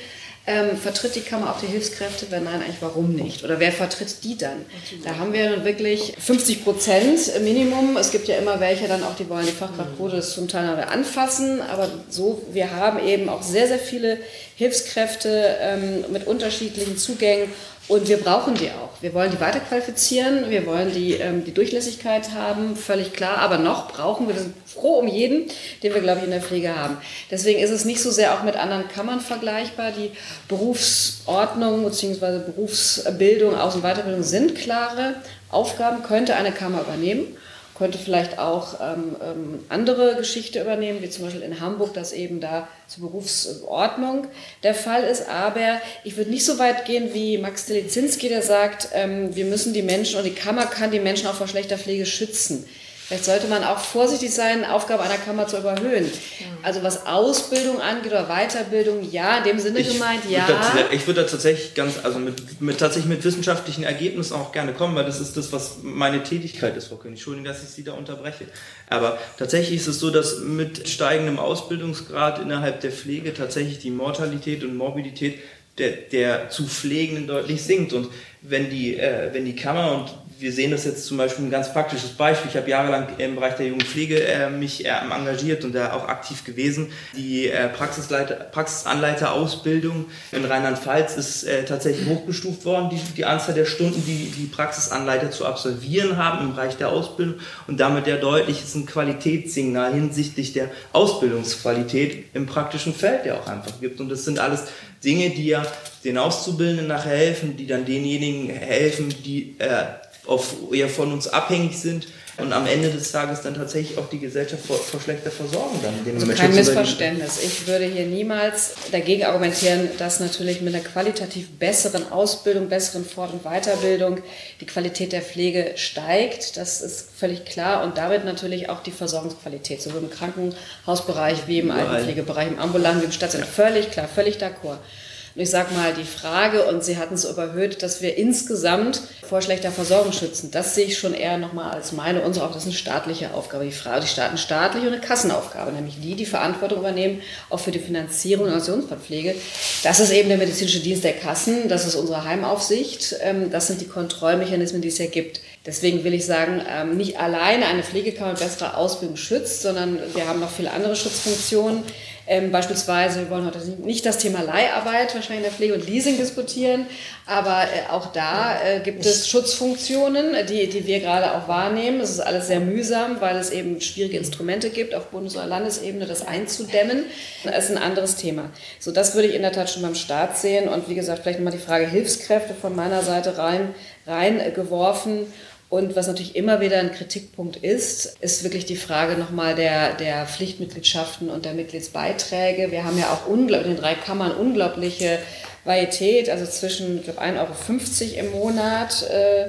Ähm, vertritt die Kammer auch die Hilfskräfte? Wenn nein, eigentlich warum nicht? Oder wer vertritt die dann? Da haben wir nun wirklich 50 Prozent Minimum. Es gibt ja immer welche dann auch, die wollen die Fachkraftquote zum Teil anfassen. Aber so, wir haben eben auch sehr, sehr viele Hilfskräfte ähm, mit unterschiedlichen Zugängen und wir brauchen die auch. Wir wollen die weiterqualifizieren, wir wollen die, ähm, die Durchlässigkeit haben, völlig klar. Aber noch brauchen wir, wir sind froh um jeden, den wir, glaube ich, in der Pflege haben. Deswegen ist es nicht so sehr auch mit anderen Kammern vergleichbar. Die Berufsordnung bzw. Berufsbildung, Aus- und Weiterbildung sind klare Aufgaben, könnte eine Kammer übernehmen könnte vielleicht auch ähm, ähm, andere Geschichte übernehmen, wie zum Beispiel in Hamburg, das eben da zur Berufsordnung der Fall ist. Aber ich würde nicht so weit gehen wie Max Delizinski, der sagt, ähm, wir müssen die Menschen und die Kammer kann die Menschen auch vor schlechter Pflege schützen. Vielleicht sollte man auch vorsichtig sein, Aufgabe einer Kammer zu überhöhen. Also was Ausbildung angeht oder Weiterbildung, ja, in dem Sinne ich gemeint, ja. Würde da, ich würde da tatsächlich ganz, also mit, mit, tatsächlich mit wissenschaftlichen Ergebnissen auch gerne kommen, weil das ist das, was meine Tätigkeit ist, Frau König. Entschuldigung, dass ich Sie da unterbreche. Aber tatsächlich ist es so, dass mit steigendem Ausbildungsgrad innerhalb der Pflege tatsächlich die Mortalität und Morbidität der, der zu Pflegenden deutlich sinkt. Und wenn die, äh, wenn die Kammer und wir sehen das jetzt zum Beispiel ein ganz praktisches Beispiel. Ich habe jahrelang im Bereich der Jugendpflege äh, mich äh, engagiert und da auch aktiv gewesen. Die äh, Praxisanleiterausbildung in Rheinland-Pfalz ist äh, tatsächlich hochgestuft worden, die, die Anzahl der Stunden, die die Praxisanleiter zu absolvieren haben im Bereich der Ausbildung und damit ja deutlich ist ein Qualitätssignal hinsichtlich der Ausbildungsqualität im praktischen Feld, der auch einfach gibt. Und das sind alles Dinge, die ja den Auszubildenden nachher helfen, die dann denjenigen helfen, die äh, auf, eher von uns abhängig sind und am Ende des Tages dann tatsächlich auch die Gesellschaft vor, vor schlechter Versorgung dann dem also kein Missverständnis. Ich würde hier niemals dagegen argumentieren, dass natürlich mit einer qualitativ besseren Ausbildung, besseren Fort- und Weiterbildung die Qualität der Pflege steigt. Das ist völlig klar und damit natürlich auch die Versorgungsqualität, sowohl im Krankenhausbereich wie im Altenpflegebereich, im ambulanten wie im Stationären. Völlig klar, völlig d'accord. Und ich sage mal, die Frage, und Sie hatten es überhöht, dass wir insgesamt vor schlechter Versorgung schützen, das sehe ich schon eher nochmal als meine, unsere Aufgabe, das ist eine staatliche Aufgabe. Die, Frage, die Staaten staatliche und eine Kassenaufgabe, nämlich die, die Verantwortung übernehmen, auch für die Finanzierung und Aktionsverpflege. Das ist eben der medizinische Dienst der Kassen, das ist unsere Heimaufsicht, ähm, das sind die Kontrollmechanismen, die es ja gibt. Deswegen will ich sagen, ähm, nicht alleine eine Pflegekammer bessere Ausbildung schützt, sondern wir haben noch viele andere Schutzfunktionen. Ähm, beispielsweise, wir wollen heute nicht das Thema Leiharbeit wahrscheinlich in der Pflege und Leasing diskutieren, aber äh, auch da äh, gibt es Schutzfunktionen, die, die wir gerade auch wahrnehmen. Es ist alles sehr mühsam, weil es eben schwierige Instrumente gibt, auf Bundes- oder Landesebene das einzudämmen. Das ist ein anderes Thema. So, das würde ich in der Tat schon beim Staat sehen und wie gesagt, vielleicht nochmal die Frage Hilfskräfte von meiner Seite rein, reingeworfen. Und was natürlich immer wieder ein Kritikpunkt ist, ist wirklich die Frage nochmal der, der Pflichtmitgliedschaften und der Mitgliedsbeiträge. Wir haben ja auch unglaublich, in den drei Kammern unglaubliche Varietät, also zwischen, ich glaube, 1,50 Euro im Monat, äh,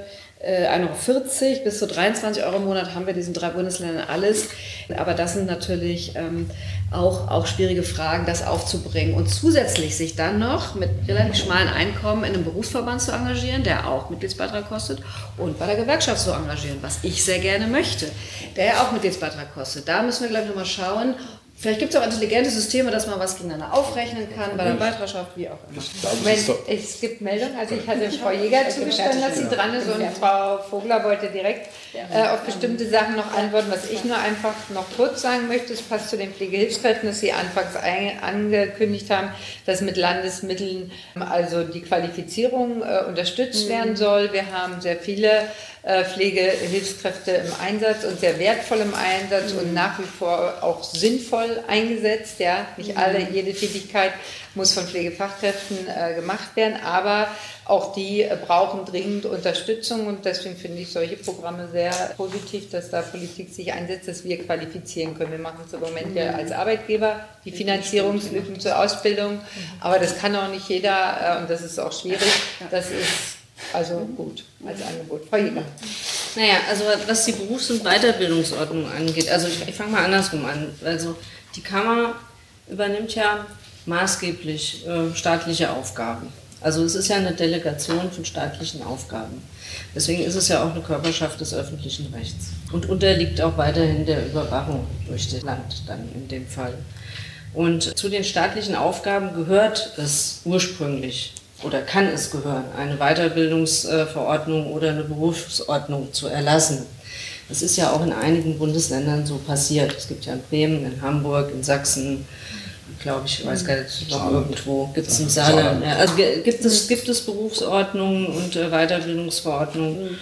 1,40 Euro bis zu 23 Euro im Monat haben wir diesen drei Bundesländern alles. Aber das sind natürlich ähm, auch, auch schwierige Fragen, das aufzubringen. Und zusätzlich sich dann noch mit relativ schmalen Einkommen in einem Berufsverband zu engagieren, der auch Mitgliedsbeitrag kostet, und bei der Gewerkschaft zu engagieren, was ich sehr gerne möchte, der ja auch Mitgliedsbeitrag kostet. Da müssen wir, glaube ich, nochmal schauen, Vielleicht gibt es auch intelligente Systeme, dass man was gegeneinander aufrechnen kann, bei der Beitragschaft, wie auch immer. Moment, es gibt Meldungen. Also ich hatte Frau Jäger zugestanden, dass sie dran ist und Frau Vogler wollte direkt äh, auf bestimmte Sachen noch antworten. Was ich nur einfach noch kurz sagen möchte, es passt zu den Pflegehilfskräften, dass Sie anfangs angekündigt haben, dass mit Landesmitteln also die Qualifizierung äh, unterstützt mhm. werden soll. Wir haben sehr viele äh, Pflegehilfskräfte im Einsatz und sehr wertvoll im Einsatz mhm. und nach wie vor auch sinnvoll eingesetzt. Ja, nicht mhm. alle, jede Tätigkeit muss von Pflegefachkräften äh, gemacht werden, aber auch die äh, brauchen dringend Unterstützung und deswegen finde ich solche Programme sehr positiv, dass da Politik sich einsetzt, dass wir qualifizieren können. Wir machen es im Moment ja mhm. als Arbeitgeber die Finanzierungslücken zur Ausbildung, aber das kann auch nicht jeder äh, und das ist auch schwierig. Das ist also gut als Angebot. Frau Jäger. Naja, also was die Berufs- und Weiterbildungsordnung angeht, also ich, ich fange mal andersrum an. Also die Kammer übernimmt ja maßgeblich äh, staatliche Aufgaben. Also es ist ja eine Delegation von staatlichen Aufgaben. Deswegen ist es ja auch eine Körperschaft des öffentlichen Rechts und unterliegt auch weiterhin der Überwachung durch das Land dann in dem Fall. Und zu den staatlichen Aufgaben gehört es ursprünglich oder kann es gehören, eine Weiterbildungsverordnung oder eine Berufsordnung zu erlassen. Das ist ja auch in einigen Bundesländern so passiert. Es gibt ja in Bremen, in Hamburg, in Sachsen, glaube ich, weiß gar nicht, noch irgendwo gibt es im Saarland. Ja, also gibt es, gibt es Berufsordnungen und äh, Weiterbildungsverordnungen.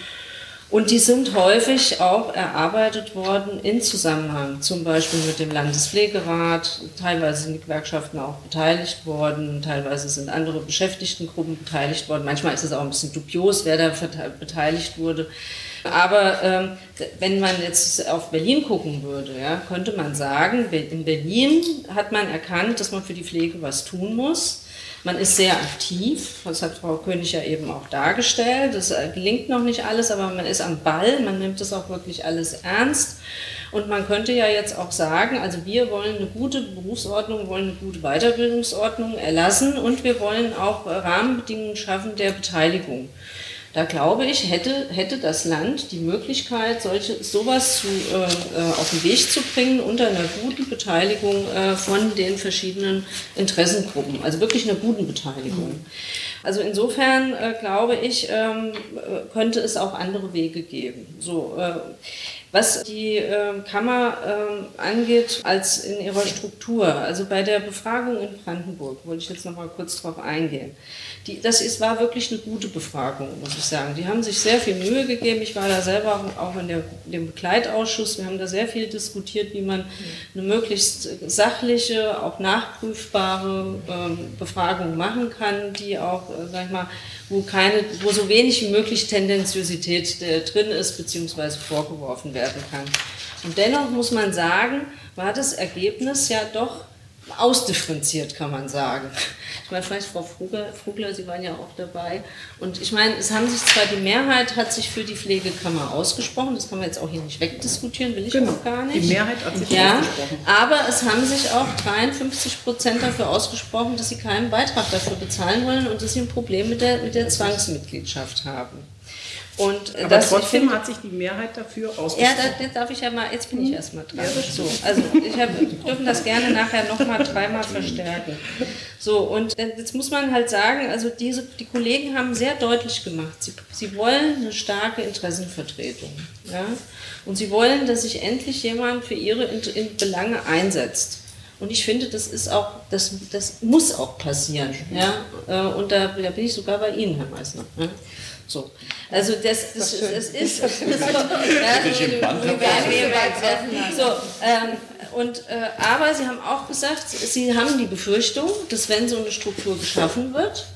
Und die sind häufig auch erarbeitet worden in Zusammenhang, zum Beispiel mit dem Landespflegerat. Teilweise sind die Gewerkschaften auch beteiligt worden, teilweise sind andere Beschäftigtengruppen beteiligt worden. Manchmal ist es auch ein bisschen dubios, wer da beteiligt wurde. Aber ähm, wenn man jetzt auf Berlin gucken würde, ja, könnte man sagen, in Berlin hat man erkannt, dass man für die Pflege was tun muss Man ist sehr aktiv, das hat Frau König ja eben auch dargestellt. Das äh, gelingt noch nicht alles, aber man ist am Ball, man nimmt es auch wirklich alles ernst. Und man könnte ja jetzt auch sagen, also wir wollen eine gute Berufsordnung, wollen eine gute Weiterbildungsordnung erlassen und wir wollen auch Rahmenbedingungen schaffen der Beteiligung. Da glaube ich, hätte, hätte das Land die Möglichkeit, solche, sowas zu, äh, äh, auf den Weg zu bringen unter einer guten Beteiligung äh, von den verschiedenen Interessengruppen, also wirklich einer guten Beteiligung. Also insofern äh, glaube ich, ähm, äh, könnte es auch andere Wege geben. So, äh, was die äh, Kammer äh, angeht, als in ihrer Struktur, also bei der Befragung in Brandenburg, wollte ich jetzt noch mal kurz darauf eingehen. Die, das ist, war wirklich eine gute Befragung, muss ich sagen. Die haben sich sehr viel Mühe gegeben. Ich war da selber auch in, der, dem Begleitausschuss. Wir haben da sehr viel diskutiert, wie man eine möglichst sachliche, auch nachprüfbare ähm, Befragung machen kann, die auch, äh, sag ich mal, wo, keine, wo so wenig wie möglich Tendenziosität äh, drin ist, beziehungsweise vorgeworfen werden kann. Und dennoch muss man sagen, war das Ergebnis ja doch ausdifferenziert, kann man sagen. Ich meine, vielleicht Frau Frugler, Frugler, Sie waren ja auch dabei. Und ich meine, es haben sich zwar die Mehrheit hat sich für die Pflegekammer ausgesprochen, das kann man jetzt auch hier nicht wegdiskutieren, will ich genau. auch gar nicht. Die Mehrheit hat sich ja, ausgesprochen. Aber es haben sich auch 53 Prozent dafür ausgesprochen, dass sie keinen Beitrag dafür bezahlen wollen und dass sie ein Problem mit der, mit der Zwangsmitgliedschaft haben. Und Aber das, trotzdem finde, hat sich die Mehrheit dafür ausgesprochen. Ja, das, darf ich ja mal, jetzt bin ich mhm. erstmal dran. Ja, so, also ich hab, dürfen das gerne nachher nochmal dreimal verstärken. So, und jetzt muss man halt sagen, also diese, die Kollegen haben sehr deutlich gemacht, sie, sie wollen eine starke Interessenvertretung. Ja? Und sie wollen, dass sich endlich jemand für ihre Belange einsetzt. Und ich finde, das ist auch, das, das muss auch passieren. Ja? Äh, und da, da bin ich sogar bei Ihnen, Herr Meissner. Ja? So. Also das, das, das, ist. Das so, so, ähm, und, äh, aber Sie haben auch gesagt, Sie haben die Befürchtung, dass wenn so eine Struktur geschaffen wird,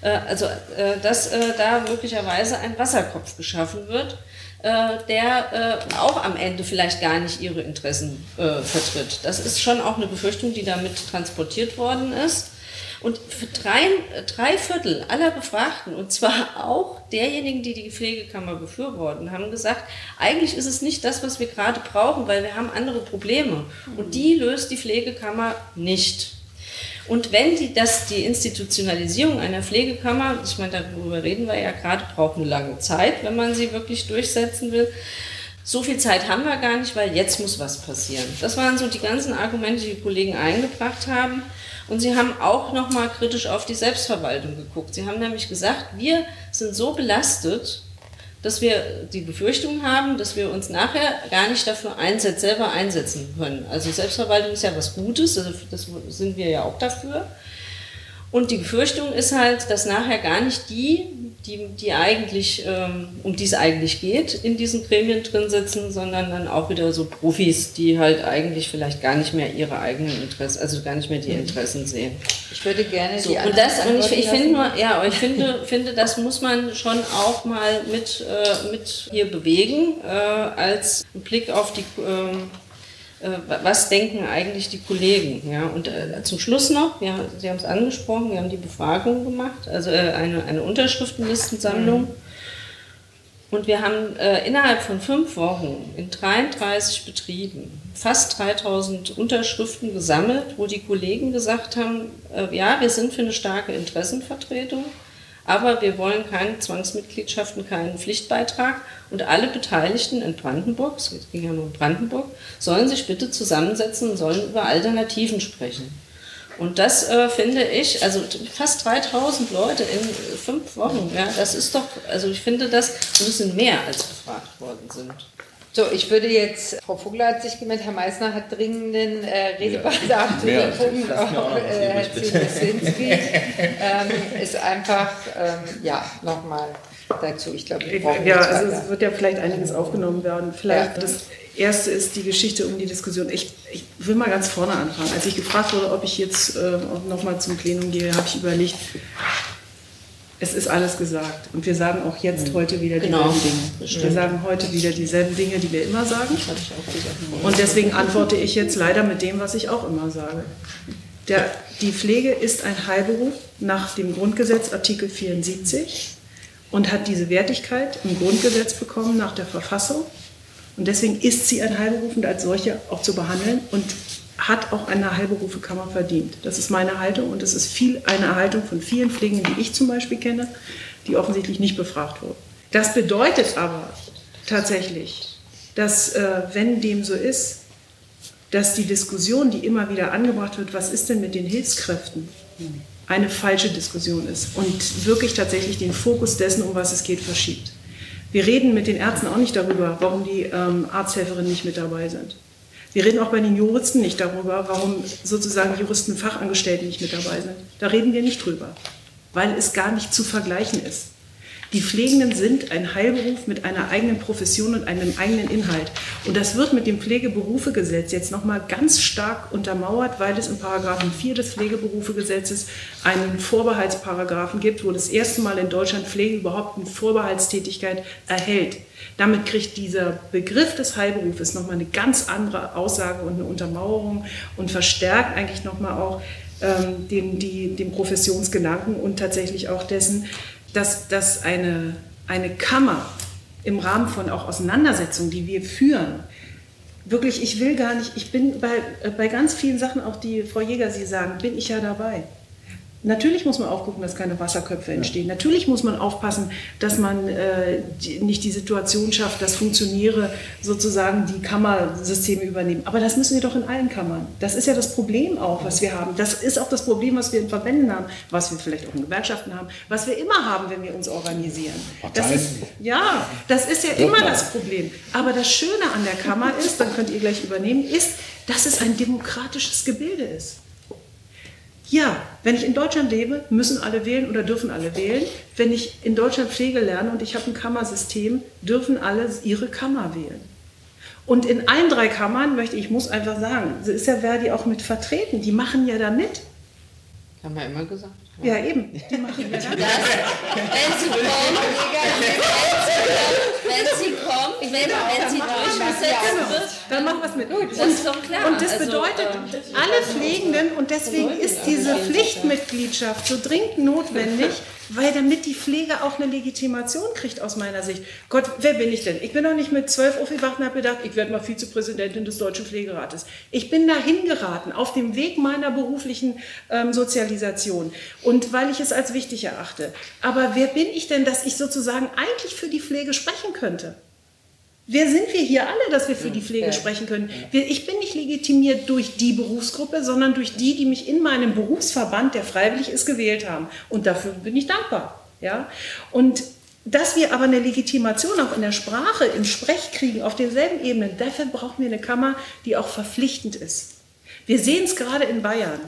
äh, also äh, dass äh, da möglicherweise ein Wasserkopf geschaffen wird, äh, der äh, auch am Ende vielleicht gar nicht Ihre Interessen vertritt. Das ist schon auch eine Befürchtung, die damit transportiert worden ist. Und für drei, drei Viertel aller Befragten, und zwar auch derjenigen, die die Pflegekammer befürworten, haben gesagt, eigentlich ist es nicht das, was wir gerade brauchen, weil wir haben andere Probleme. Und die löst die Pflegekammer nicht. Und wenn die, das, die Institutionalisierung einer Pflegekammer, ich meine, darüber reden wir ja gerade, braucht eine lange Zeit, wenn man sie wirklich durchsetzen will. So viel Zeit haben wir gar nicht, weil jetzt muss was passieren. Das waren so die ganzen Argumente, die die Kollegen eingebracht haben. Und sie haben auch nochmal kritisch auf die Selbstverwaltung geguckt. Sie haben nämlich gesagt, wir sind so belastet, dass wir die Befürchtung haben, dass wir uns nachher gar nicht dafür einsetz, selber einsetzen können. Also Selbstverwaltung ist ja was Gutes, also das sind wir ja auch dafür. Und die Befürchtung ist halt, dass nachher gar nicht die, die, die eigentlich, ähm, um die es eigentlich geht, in diesen Gremien drin sitzen, sondern dann auch wieder so Profis, die halt eigentlich vielleicht gar nicht mehr ihre eigenen Interessen, also gar nicht mehr die Interessen sehen. Ich würde gerne so, die und das und ich, ich finde nur, ja, ich finde, finde, das muss man schon auch mal mit, äh, mit hier bewegen, äh, als Blick auf die äh, äh, was denken eigentlich die Kollegen. Ja? Und äh, zum Schluss noch, ja, Sie haben es angesprochen, wir haben die Befragung gemacht, also äh, eine, eine Unterschriftenlistensammlung. Mhm. Und wir haben äh, innerhalb von fünf Wochen in 33 Betrieben fast 3000 Unterschriften gesammelt, wo die Kollegen gesagt haben, äh, ja, wir sind für eine starke Interessenvertretung, aber wir wollen keine Zwangsmitgliedschaften, keinen Pflichtbeitrag. Und alle Beteiligten in Brandenburg, es ging ja nur um Brandenburg, sollen sich bitte zusammensetzen und sollen über Alternativen sprechen. Und das äh, finde ich, also fast 3000 Leute in fünf Wochen, ja, das ist doch, also ich finde das, es sind mehr als gefragt worden sind. So, ich würde jetzt, Frau Vogler hat sich gemeldet, Herr Meissner hat dringenden äh, Redebedarf zu dem Punkt, auch äh, Herr Zielinski ähm, ist einfach, ähm, ja, nochmal dazu. Ich glaube, Ja, also es wird ja vielleicht einiges aufgenommen werden. Vielleicht ja. das erste ist die Geschichte um die Diskussion. Ich, ich will mal ganz vorne anfangen. Als ich gefragt wurde, ob ich jetzt äh, nochmal zum Plenum gehe, habe ich überlegt, es ist alles gesagt. Und wir sagen auch jetzt mhm. heute wieder genau. dieselben Dinge. Wir sagen heute wieder dieselben Dinge, die wir immer sagen. Und deswegen antworte ich jetzt leider mit dem, was ich auch immer sage. Der, die Pflege ist ein Heilberuf nach dem Grundgesetz Artikel 74 und hat diese Wertigkeit im Grundgesetz bekommen nach der Verfassung. Und deswegen ist sie ein Heilberuf und als solche auch zu behandeln und hat auch eine Heilberufekammer verdient. Das ist meine Haltung und das ist viel, eine Haltung von vielen Pflegenden, die ich zum Beispiel kenne, die offensichtlich nicht befragt wurden. Das bedeutet aber tatsächlich, dass äh, wenn dem so ist, dass die Diskussion, die immer wieder angebracht wird, was ist denn mit den Hilfskräften, eine falsche Diskussion ist und wirklich tatsächlich den Fokus dessen, um was es geht, verschiebt. Wir reden mit den Ärzten auch nicht darüber, warum die ähm, Arzthelferinnen nicht mit dabei sind. Wir reden auch bei den Juristen nicht darüber, warum sozusagen Juristen Fachangestellte nicht mit dabei sind. Da reden wir nicht drüber, weil es gar nicht zu vergleichen ist. Die Pflegenden sind ein Heilberuf mit einer eigenen Profession und einem eigenen Inhalt. Und das wird mit dem Pflegeberufegesetz jetzt nochmal ganz stark untermauert, weil es im Paragraphen 4 des Pflegeberufegesetzes einen Vorbehaltsparagraphen gibt, wo das erste Mal in Deutschland Pflege überhaupt eine Vorbehaltstätigkeit erhält. Damit kriegt dieser Begriff des Heilberufes nochmal eine ganz andere Aussage und eine Untermauerung und verstärkt eigentlich nochmal auch ähm, den, die, den Professionsgedanken und tatsächlich auch dessen, dass, dass eine, eine Kammer im Rahmen von auch Auseinandersetzungen, die wir führen, wirklich, ich will gar nicht, ich bin bei, bei ganz vielen Sachen, auch die Frau Jäger Sie sagen, bin ich ja dabei. Natürlich muss man aufgucken, dass keine Wasserköpfe entstehen. Natürlich muss man aufpassen, dass man äh, die, nicht die Situation schafft, dass Funktionäre sozusagen die Kammersysteme übernehmen. Aber das müssen wir doch in allen Kammern. Das ist ja das Problem auch, was wir haben. Das ist auch das Problem, was wir in Verbänden haben, was wir vielleicht auch in Gewerkschaften haben, was wir immer haben, wenn wir uns organisieren. Das ist, ja, das ist ja immer das Problem. Aber das Schöne an der Kammer ist, dann könnt ihr gleich übernehmen, ist, dass es ein demokratisches Gebilde ist. Ja, wenn ich in Deutschland lebe, müssen alle wählen oder dürfen alle wählen. Wenn ich in Deutschland Pflege lerne und ich habe ein Kammersystem, dürfen alle ihre Kammer wählen. Und in allen drei Kammern möchte ich, muss einfach sagen, ist ja Verdi auch mit vertreten. Die machen ja da mit. Haben wir immer gesagt. Ja, eben. Die machen ja da mit. Wenn sie kommen, wenn sie kommen, wenn, wenn sie durchgesetzt wird, Dann machen wir es mit. das ist doch klar. Und das Also, bedeutet, ähm, alle Pflegenden, und deswegen ist diese Pflichtmitgliedschaft so dringend notwendig, weil damit die Pflege auch eine Legitimation kriegt aus meiner Sicht. Gott, wer bin ich denn? Ich bin doch nicht mit zwölf aufgewacht und habe gedacht, ich werde mal Vizepräsidentin des Deutschen Pflegerates. Ich bin dahin geraten, auf dem Weg meiner beruflichen ähm, Sozialisation und weil ich es als wichtig erachte. Aber wer bin ich denn, dass ich sozusagen eigentlich für die Pflege sprechen könnte? Wer sind wir hier alle, dass wir für die Pflege sprechen können? Ich bin nicht legitimiert durch die Berufsgruppe, sondern durch die, die mich in meinem Berufsverband, der freiwillig ist, gewählt haben. Und dafür bin ich dankbar. Ja? Und dass wir aber eine Legitimation auch in der Sprache, im Sprech kriegen, auf denselben Ebenen, dafür brauchen wir eine Kammer, die auch verpflichtend ist. Wir sehen es gerade in Bayern.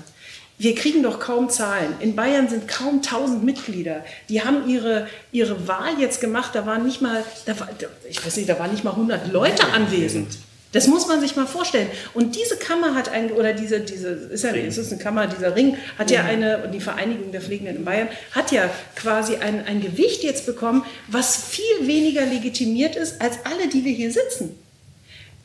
Wir kriegen doch kaum Zahlen. In Bayern sind kaum 1000 Mitglieder. Die haben ihre, ihre Wahl jetzt gemacht. Da waren nicht mal, da war, ich weiß nicht, da waren nicht mal 100 Leute anwesend. Das muss man sich mal vorstellen. Und diese Kammer hat ein, oder diese, diese, ist ja, es ist eine Kammer, dieser Ring hat ja eine, und die Vereinigung der Pflegenden in Bayern hat ja quasi ein, ein Gewicht jetzt bekommen, was viel weniger legitimiert ist als alle, die wir hier sitzen.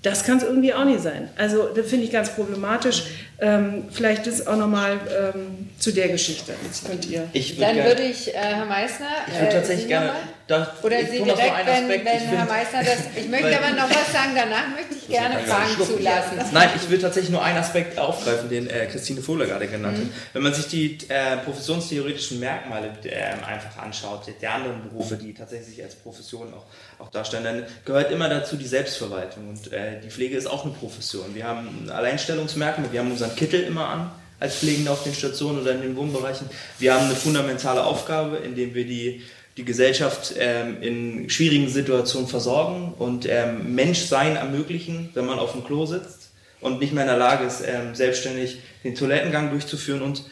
Das kann es irgendwie auch nicht sein. Also das finde ich ganz problematisch. Ähm, vielleicht ist auch nochmal ähm, zu der Geschichte. Jetzt könnt ihr. Ich Dann gerne- würde ich, äh, Herr Meissner. Ich würde äh, tatsächlich gerne. nochmal? Da, Oder ich Sie direkt, noch einen wenn, Aspekt. wenn ich Herr Meissner das. Ich möchte Weil- aber noch was sagen, danach möchte ich gerne Fragen zulassen. Nein, ich will tatsächlich nur einen Aspekt aufgreifen, den äh, Christine Fohler gerade genannt Mhm. hat. Wenn man sich die äh, professionstheoretischen Merkmale äh, einfach anschaut, der anderen Berufe, die tatsächlich als Profession auch, auch darstellen, dann gehört immer dazu die Selbstverwaltung. Und äh, die Pflege ist auch eine Profession. Wir haben ein Alleinstellungsmerkmal, wir haben unseren Kittel immer an als Pflegende auf den Stationen oder in den Wohnbereichen. Wir haben eine fundamentale Aufgabe, indem wir die die Gesellschaft ähm, in schwierigen Situationen versorgen und ähm, Menschsein ermöglichen, wenn man auf dem Klo sitzt und nicht mehr in der Lage ist, ähm, selbstständig den Toilettengang durchzuführen. Und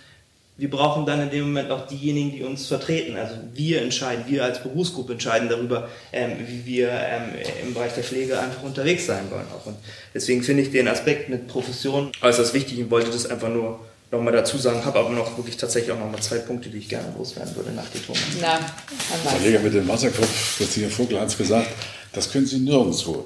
wir brauchen dann in dem Moment auch diejenigen, die uns vertreten. Also wir entscheiden, wir als Berufsgruppe entscheiden darüber, ähm, wie wir ähm, im Bereich der Pflege einfach unterwegs sein wollen. Auch. Und deswegen finde ich den Aspekt mit Profession äußerst wichtig und wollte das einfach nur nochmal dazu sagen, habe aber noch wirklich tatsächlich auch nochmal zwei Punkte, die ich gerne loswerden würde nach dem Thomas. Na, Meissner. Kollege mit dem Wasserkopf, Christine Vogel hat es gesagt, das können Sie nirgendwo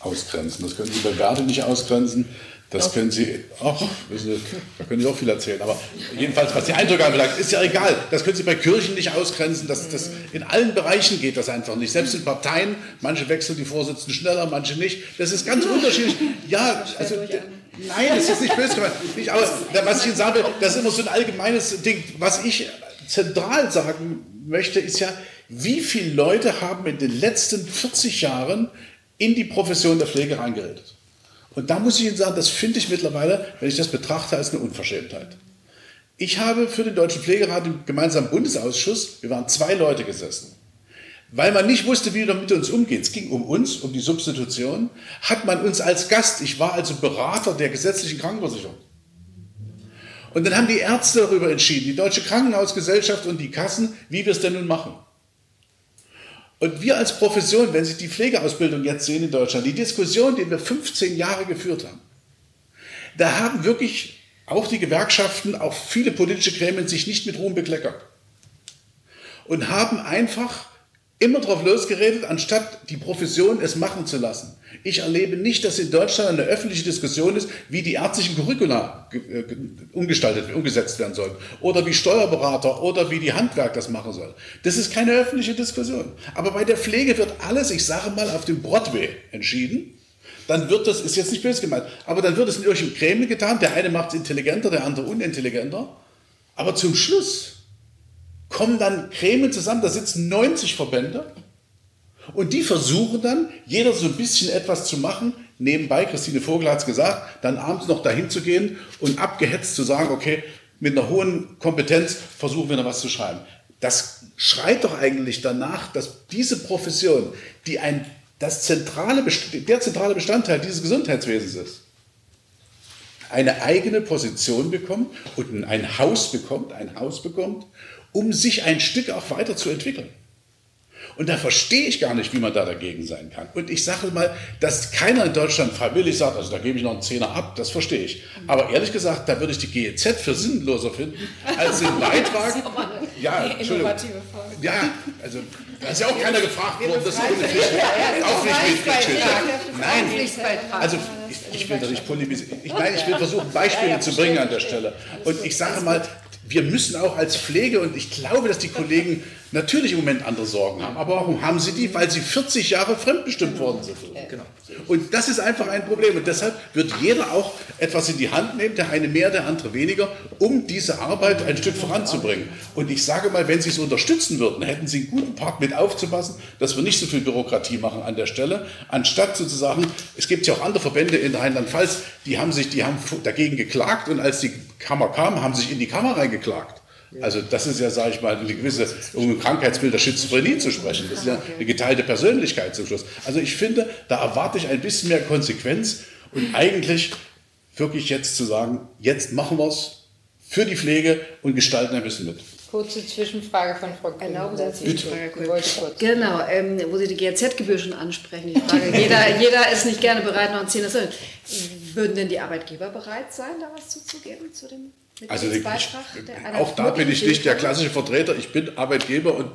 ausgrenzen. Das können Sie bei Verdi nicht ausgrenzen. Das können Sie auch, Sie, da können Sie auch viel erzählen. Aber jedenfalls, was die Eindrücke anbelangt, ist ja egal. Das können Sie bei Kirchen nicht ausgrenzen. Das, das, in allen Bereichen geht das einfach nicht. Selbst in Parteien, manche wechseln die Vorsitzenden schneller, manche nicht. Das ist ganz unterschiedlich. Ja, also, nein, das ist nicht böse gemeint. Aber was ich Ihnen sagen will, das ist immer so ein allgemeines Ding. Was ich zentral sagen möchte, ist ja, wie viele Leute haben in den letzten 40 Jahren in die Profession der Pflege reingeredet? Und da muss ich Ihnen sagen, das finde ich mittlerweile, wenn ich das betrachte, als eine Unverschämtheit. Ich habe für den Deutschen Pflegerat im gemeinsamen Bundesausschuss, wir waren zwei Leute gesessen, weil man nicht wusste, wie man mit uns umgeht. Es ging um uns, um die Substitution, hat man uns als Gast, ich war also Berater der gesetzlichen Krankenversicherung. Und dann haben die Ärzte darüber entschieden, die Deutsche Krankenhausgesellschaft und die Kassen, wie wir es denn nun machen. Und wir als Profession, wenn Sie die Pflegeausbildung jetzt sehen in Deutschland, die Diskussion, die wir 15 Jahre geführt haben, da haben wirklich auch die Gewerkschaften, auch viele politische Gremien sich nicht mit Ruhm bekleckert. Und haben einfach immer drauf losgeredet, anstatt die Profession es machen zu lassen. Ich erlebe nicht, dass in Deutschland eine öffentliche Diskussion ist, wie die ärztlichen Curricula äh, umgestaltet, umgesetzt werden sollen. Oder wie Steuerberater oder wie die Handwerk das machen soll. Das ist keine öffentliche Diskussion. Aber bei der Pflege wird alles, ich sage mal, auf dem Broadway entschieden. Dann wird das, ist jetzt nicht böse gemeint, aber dann wird es in irgendeinem Gremien getan. Der eine macht es intelligenter, der andere unintelligenter. Aber zum Schluss kommen dann Gremien zusammen, da sitzen 90 Verbände und die versuchen dann, jeder so ein bisschen etwas zu machen. Nebenbei, Christine Vogel hat es gesagt, dann abends noch dahin zu gehen und abgehetzt zu sagen, okay, mit einer hohen Kompetenz versuchen wir noch was zu schreiben. Das schreit doch eigentlich danach, dass diese Profession, die ein, das zentrale, der zentrale Bestandteil dieses Gesundheitswesens ist, eine eigene Position bekommt und ein Haus bekommt, ein Haus bekommt, um sich ein Stück auch weiterzuentwickeln. Und da verstehe ich gar nicht, wie man da dagegen sein kann. Und ich sage mal, dass keiner in Deutschland freiwillig sagt, also da gebe ich noch einen Zehner ab, das verstehe ich. Aber ehrlich gesagt, da würde ich die GEZ für sinnloser finden, als den Beitrag. ja, Entschuldigung. Ja, also da ist ja auch keiner gefragt worden, das ohne Pflicht. Nein, also ich, ich will da nicht polemisieren. Ich meine, ich will versuchen, Beispiele zu bringen an der Stelle. Und ich sage mal, wir müssen auch als Pflege, und ich glaube, dass die Kollegen natürlich im Moment andere Sorgen haben. Aber warum haben sie die? Weil sie 40 Jahre fremdbestimmt worden sind. Genau. Und das ist einfach ein Problem. Und deshalb wird jeder auch etwas in die Hand nehmen, der eine mehr, der andere weniger, um diese Arbeit ein Stück voranzubringen. Und ich sage mal, wenn sie es unterstützen würden, hätten sie einen guten Part mit aufzupassen, dass wir nicht so viel Bürokratie machen an der Stelle, anstatt sozusagen, es gibt ja auch andere Verbände in Rheinland-Pfalz, die haben sich, die haben dagegen geklagt und als die Kammer kam, haben sich in die Kammer reingeklagt. Also das ist ja, sage ich mal, eine gewisse, um ein Krankheitsbild der Schizophrenie zu sprechen. Das ist ja eine geteilte Persönlichkeit zum Schluss. Also ich finde, da erwarte ich ein bisschen mehr Konsequenz und eigentlich wirklich jetzt zu sagen, jetzt machen wir es für die Pflege und gestalten ein bisschen mit. Kurze Zwischenfrage von Frau Kuhn. Erlauben Sie Genau, ähm, wo Sie die GZ-Gebühr schon ansprechen. Frage, jeder, jeder ist nicht gerne bereit, noch ein Zehner zu Würden denn die Arbeitgeber bereit sein, da was zuzugeben zu dem also ich, auch da bin ich nicht der klassische Vertreter. Ich bin Arbeitgeber und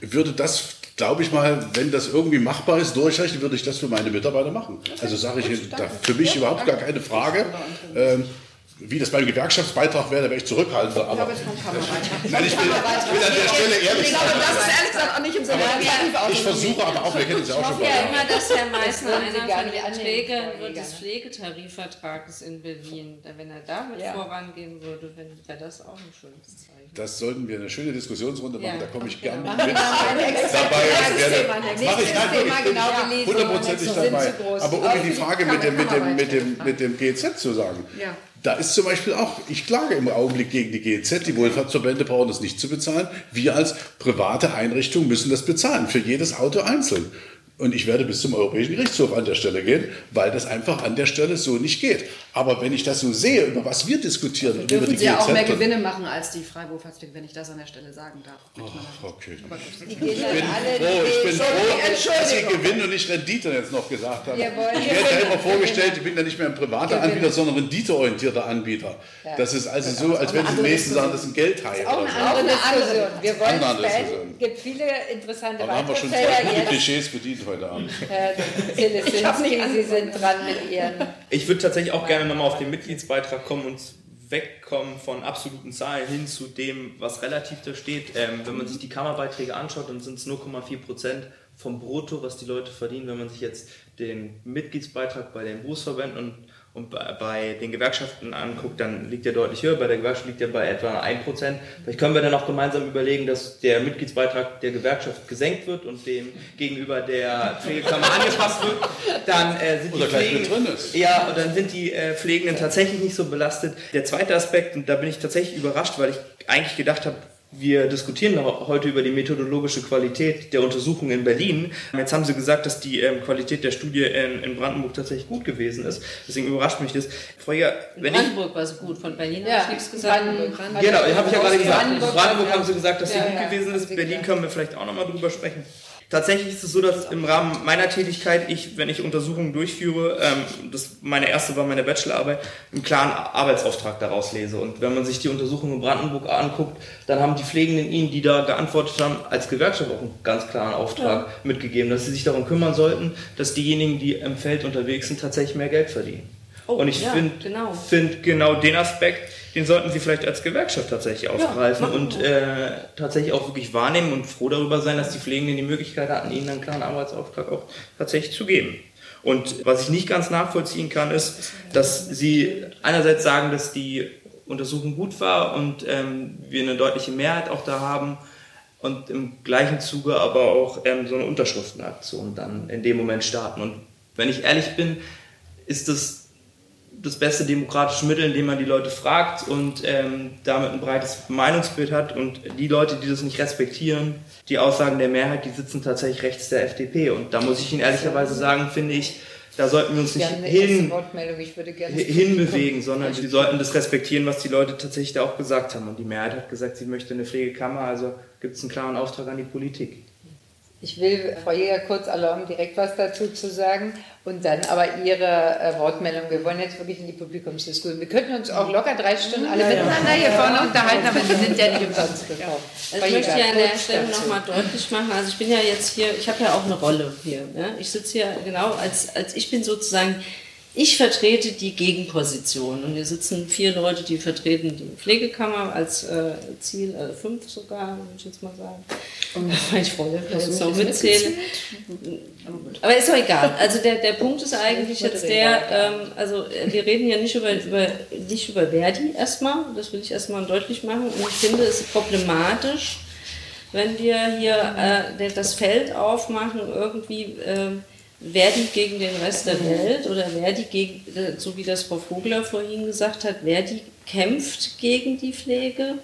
würde das, glaube ich mal, wenn das irgendwie machbar ist, durchrechnen, würde ich das für meine Mitarbeiter machen. Also sage ich, da, für mich überhaupt gar keine Frage. Ähm, wie das beim Gewerkschaftsbeitrag wäre, da wäre ich zurückhaltender. Aber ich Nein, ich will, will an der Stelle ehrlich sein. Das ist ehrlich gesagt auch nicht im Sinne Ich versuche aber auch, wir kennen es ja auch schon. Ich hoffe ja immer, dass Herr Meißner einer von den Trägern des Pflegetarifvertrages in Berlin, wenn er damit ja. vorangehen würde, wäre das auch ein schönes Zeichen. Das sollten wir eine schöne Diskussionsrunde machen, ja. da komme ich gerne mit dabei. Das mache ich nein, genau hundertprozentig dabei. Aber um die Frage mit dem, mit dem, mit dem, mit dem GZ zu sagen. Da ist zum Beispiel auch, ich klage im Augenblick gegen die GEZ, die Wohlfahrtsverbände brauchen das nicht zu bezahlen. Wir als private Einrichtung müssen das bezahlen, für jedes Auto einzeln. Und ich werde bis zum Europäischen Gerichtshof an der Stelle gehen, weil das einfach an der Stelle so nicht geht. Aber wenn ich das so sehe, über was wir diskutieren also und über die Sie GZ, auch mehr Gewinne machen als die Freiberufschaftspflege, wenn ich das an der Stelle sagen darf. Ach, okay. Ich bin froh, ich bin froh dass Sie Gewinn und nicht Rendite jetzt noch gesagt haben. Ich werde ja immer vorgestellt, ich bin ja nicht mehr ein privater Anbieter, sondern renditeorientierter Anbieter. Das ist also so, als wenn Sie den nächsten sagen, das ist ein Geldhai. Auch eine andere Diskussion. Wir wollen es gibt viele interessante Weiterfelder. haben wir schon zwei gute Klischees bedient heute Abend. Herr Zelesinski, Sie sind dran mit Ihren. Ich würde tatsächlich auch gerne nochmal auf den Mitgliedsbeitrag kommen und wegkommen von absoluten Zahlen hin zu dem, was relativ da steht. Ähm, wenn man sich die Kammerbeiträge anschaut, dann sind es 0,4 Prozent vom Brutto, was die Leute verdienen. Wenn man sich jetzt den Mitgliedsbeitrag bei den Berufsverbänden und und bei den Gewerkschaften anguckt, dann liegt er deutlich höher. Bei der Gewerkschaft liegt er bei etwa 1%. Vielleicht können wir dann auch gemeinsam überlegen, dass der Mitgliedsbeitrag der Gewerkschaft gesenkt wird und dem gegenüber der Pflegekammer angepasst wird. Dann äh, sind die Pflegen. Ja, und dann sind die äh, Pflegenden tatsächlich nicht so belastet. Der zweite Aspekt, und da bin ich tatsächlich überrascht, weil ich eigentlich gedacht habe, wir diskutieren heute über die methodologische Qualität der Untersuchung in Berlin. Jetzt haben Sie gesagt, dass die ähm, Qualität der Studie in, in, Brandenburg tatsächlich gut gewesen ist. Deswegen überrascht mich das. Frau Jäger, wenn Brandenburg war es gut, von Berlin ja, habe ich nichts gesagt. Brandenburg, Brandenburg. Genau, habe ich ja gerade gesagt. Brandenburg, Brandenburg haben Sie gesagt, dass sie ja, gut ja, gewesen ist. Berlin können wir vielleicht auch nochmal drüber sprechen. Tatsächlich ist es so, dass im Rahmen meiner Tätigkeit ich, wenn ich Untersuchungen durchführe, ähm, das meine erste war meine Bachelorarbeit, einen klaren Arbeitsauftrag daraus lese. Und wenn man sich die Untersuchung in Brandenburg anguckt, dann haben die Pflegenden Ihnen, die da geantwortet haben, als Gewerkschaft auch einen ganz klaren Auftrag ja. mitgegeben, dass sie sich darum kümmern sollten, dass diejenigen, die im Feld unterwegs sind, tatsächlich mehr Geld verdienen. Oh, und ich ja, finde genau. Find genau den Aspekt, den sollten Sie vielleicht als Gewerkschaft tatsächlich aufgreifen ja, und äh, tatsächlich auch wirklich wahrnehmen und froh darüber sein, dass die Pflegenden die Möglichkeit hatten, ihnen einen klaren Arbeitsauftrag auch tatsächlich zu geben. Und was ich nicht ganz nachvollziehen kann, ist, dass Sie einerseits sagen, dass die Untersuchung gut war und ähm, wir eine deutliche Mehrheit auch da haben und im gleichen Zuge aber auch ähm, so eine Unterschriftenaktion dann in dem Moment starten. Und wenn ich ehrlich bin, ist das das beste demokratische Mittel, indem man die Leute fragt und ähm, damit ein breites Meinungsbild hat. Und die Leute, die das nicht respektieren, die Aussagen der Mehrheit, die sitzen tatsächlich rechts der FDP. Und da muss ich Ihnen ehrlicherweise sagen, finde ich, da sollten wir uns nicht hin, hinbewegen, sondern wir sollten das respektieren, was die Leute tatsächlich da auch gesagt haben. Und die Mehrheit hat gesagt, sie möchte eine Pflegekammer, also gibt es einen klaren Auftrag an die Politik. Ich will Frau Jäger kurz erlauben, direkt was dazu zu sagen und dann aber Ihre äh, Wortmeldung. Wir wollen jetzt wirklich in die Publikumsdiskussion. Wir könnten uns auch locker drei Stunden alle miteinander hier vorne unterhalten, aber Sie sind ja nicht umsonst gekommen. Also ich möchte ja an der Stelle nochmal deutlich machen, also ich bin ja jetzt hier, ich habe ja auch eine Rolle hier. Ne? Ich sitze hier genau als, als ich bin sozusagen ich vertrete die Gegenposition und hier sitzen vier Leute, die vertreten die Pflegekammer als äh, Ziel, äh, fünf sogar, würde ich jetzt mal sagen. Und ich freue mich, jetzt noch mitzähle. Aber ist doch egal. Also der, der Punkt ist eigentlich jetzt der, ähm, also äh, wir reden ja nicht über, über, nicht über Verdi erstmal, das will ich erstmal deutlich machen. Und ich finde es problematisch, wenn wir hier äh, das Feld aufmachen, irgendwie... Äh, Verdi gegen den Rest der Welt oder Verdi gegen, so wie das Frau Vogler vorhin gesagt hat, Verdi kämpft gegen die Pflege.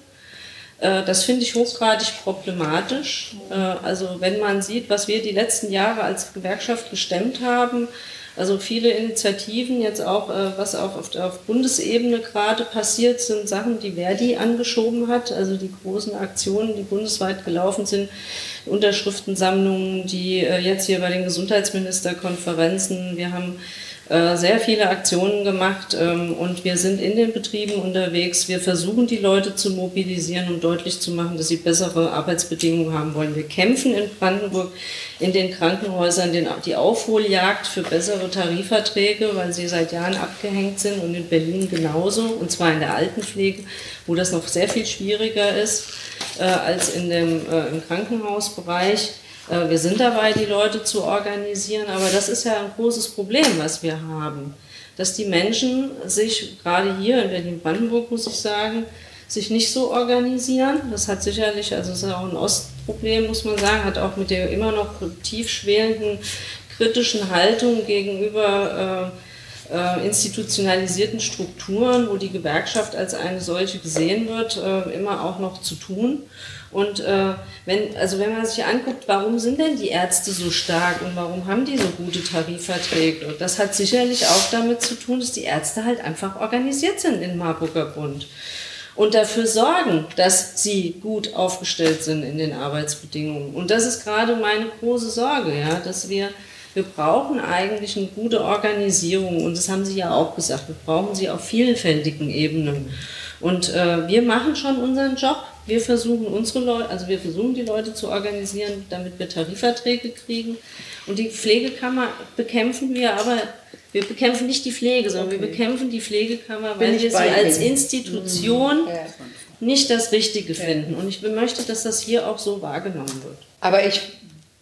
Äh, das finde ich hochgradig problematisch. Äh, also wenn man sieht, was wir die letzten Jahre als Gewerkschaft gestemmt haben, also viele Initiativen, jetzt auch, äh, was auch auf, auf Bundesebene gerade passiert, sind Sachen, die Verdi angeschoben hat, also die großen Aktionen, die bundesweit gelaufen sind, Unterschriftensammlungen, die äh, jetzt hier bei den Gesundheitsministerkonferenzen, wir haben äh, sehr viele Aktionen gemacht ähm, und wir sind in den Betrieben unterwegs. Wir versuchen die Leute zu mobilisieren, um deutlich zu machen, dass sie bessere Arbeitsbedingungen haben wollen. Wir kämpfen in Brandenburg in den Krankenhäusern den, die Aufholjagd für bessere Tarifverträge, weil sie seit Jahren abgehängt sind und in Berlin genauso, und zwar in der Altenpflege, wo das noch sehr viel schwieriger ist äh, als in dem, äh, im Krankenhausbereich. Äh, wir sind dabei, die Leute zu organisieren, aber das ist ja ein großes Problem, was wir haben. Dass die Menschen sich, gerade hier in Berlin-Brandenburg, muss ich sagen, sich nicht so organisieren. Das hat sicherlich, also es ist auch ein Ostproblem, muss man sagen, hat auch mit der immer noch tief schwelenden kritischen Haltung gegenüber äh, äh, institutionalisierten Strukturen, wo die Gewerkschaft als eine solche gesehen wird, äh, immer auch noch zu tun. Und äh, wenn, also wenn man sich anguckt, warum sind denn die Ärzte so stark und warum haben die so gute Tarifverträge? Und das hat sicherlich auch damit zu tun, dass die Ärzte halt einfach organisiert sind in Marburger Bund und dafür sorgen, dass sie gut aufgestellt sind in den Arbeitsbedingungen. Und das ist gerade meine große Sorge, ja, dass wir wir brauchen eigentlich eine gute Organisierung und das haben Sie ja auch gesagt, wir brauchen sie auf vielfältigen Ebenen. Und äh, wir machen schon unseren Job Wir versuchen unsere Leute, also wir versuchen die Leute zu organisieren, damit wir Tarifverträge kriegen. Und die Pflegekammer bekämpfen wir, aber wir bekämpfen nicht die Pflege, sondern okay. wir bekämpfen die Pflegekammer, weil wir sie als Institution mhm. nicht das Richtige ja. finden. Und ich möchte, dass das hier auch so wahrgenommen wird. Aber ich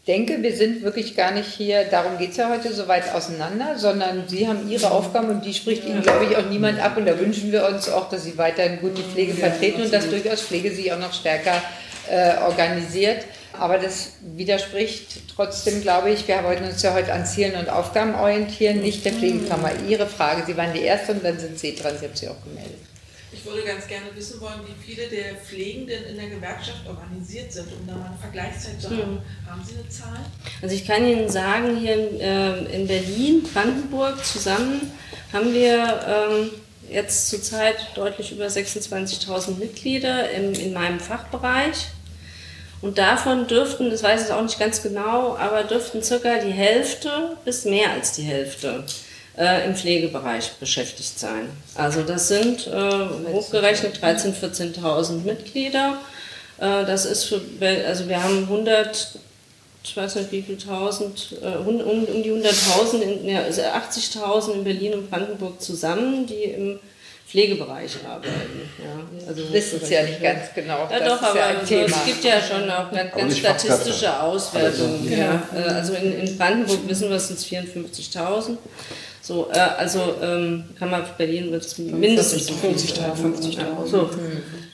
denke, wir sind wirklich gar nicht hier, darum geht es ja heute, so weit auseinander, sondern Sie haben Ihre Aufgaben und die spricht Ihnen, glaube ich, auch niemand ab. Und da wünschen wir uns auch, dass Sie weiterhin gut die Pflege vertreten und dass durchaus Pflege sich auch noch stärker äh, organisiert. Aber das widerspricht trotzdem, glaube ich, wir wollten uns ja heute an Zielen und Aufgaben orientieren, nicht der Pflegekammer. Ihre Frage, Sie waren die Erste und dann sind Sie dran, Sie haben sich auch gemeldet. Ich würde ganz gerne wissen wollen, wie viele der Pflegenden in der Gewerkschaft organisiert sind, um da mal eine Vergleichszeit zu haben. Hm. Haben Sie eine Zahl? Also ich kann Ihnen sagen, hier in, äh, in Berlin, Brandenburg zusammen haben wir ähm, jetzt zurzeit deutlich über 26.000 Mitglieder im, in meinem Fachbereich. Und davon dürften, das weiß ich auch nicht ganz genau, aber dürften circa die Hälfte bis mehr als die Hälfte äh, im Pflegebereich beschäftigt sein. Also das sind äh, hochgerechnet 13.000, 14.000 Mitglieder. Äh, das ist für, also wir haben 100, ich weiß nicht wie viel tausend, äh, um, um die 100.000, ja, 80.000 also in Berlin und Brandenburg zusammen, die im Pflegebereich arbeiten. Ja, also wissen es ja nicht ganz genau. Ja, doch, aber ja also es gibt ja schon auch ganz, ganz statistische Auswertungen. Ja. Genau. Also in, in Brandenburg wissen wir, es sind 54.000. So, äh, also ähm, kann man Berlin wird es mindestens 50.000. 50 so.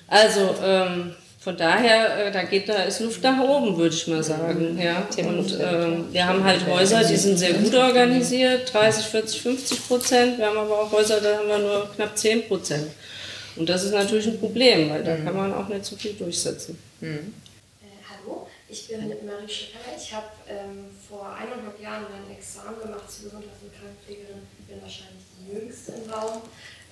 Also ähm, von daher, äh, da geht da ist Luft nach oben, würde ich mal sagen. Ja. Und ähm, wir haben halt Häuser, die sind sehr gut organisiert, 30, 40, 50 Prozent. Wir haben aber auch Häuser, da haben wir nur knapp 10 Prozent. Und das ist natürlich ein Problem, weil da kann man auch nicht so viel durchsetzen. Mhm. Ich bin Marie Schipper. Ich habe ähm, vor eineinhalb Jahren mein Examen gemacht zur Gesundheits- und Krankenpflegerin. Ich bin wahrscheinlich die jüngste im Raum.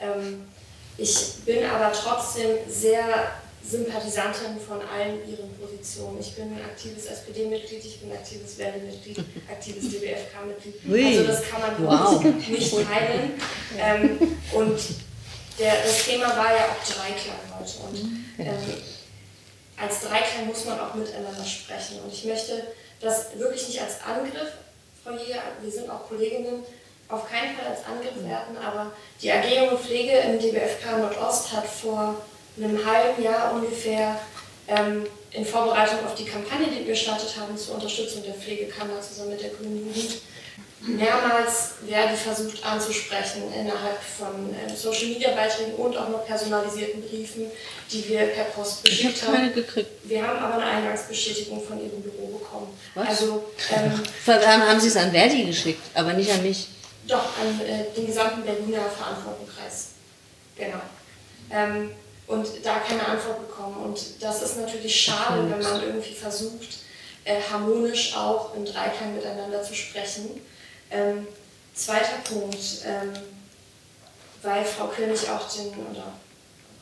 Ähm, ich bin aber trotzdem sehr Sympathisantin von allen ihren Positionen. Ich bin ein aktives SPD-Mitglied, ich bin ein aktives Verdi-Mitglied, aktives DBFK-Mitglied. Also das kann man wow. nicht teilen. Ähm, und der, das Thema war ja auch Dreiklang heute. Und, ähm, als Dreiklang muss man auch miteinander sprechen. Und ich möchte das wirklich nicht als Angriff, Frau Jäger, wir sind auch Kolleginnen, auf keinen Fall als Angriff werten, aber die AG Junge Pflege im DBFK Nordost hat vor einem halben Jahr ungefähr ähm, in Vorbereitung auf die Kampagne, die wir gestartet haben zur Unterstützung der Pflegekammer zusammen mit der Grünen Jugend, mehrmals Verdi versucht anzusprechen innerhalb von äh, Social Media Beiträgen und auch noch personalisierten Briefen, die wir per Post geschickt ich hab haben. Gekriegt. Wir haben aber eine Eingangsbestätigung von ihrem Büro bekommen. Was? Also, ähm, haben Sie es an Verdi geschickt, aber nicht an mich? Doch, an äh, den gesamten Berliner Verantwortungskreis. Genau. Ähm, und da keine Antwort bekommen. Und das ist natürlich schade, wenn man irgendwie versucht, äh, harmonisch auch im Dreiklang miteinander zu sprechen. Ähm, zweiter Punkt, ähm, weil Frau König auch den, oder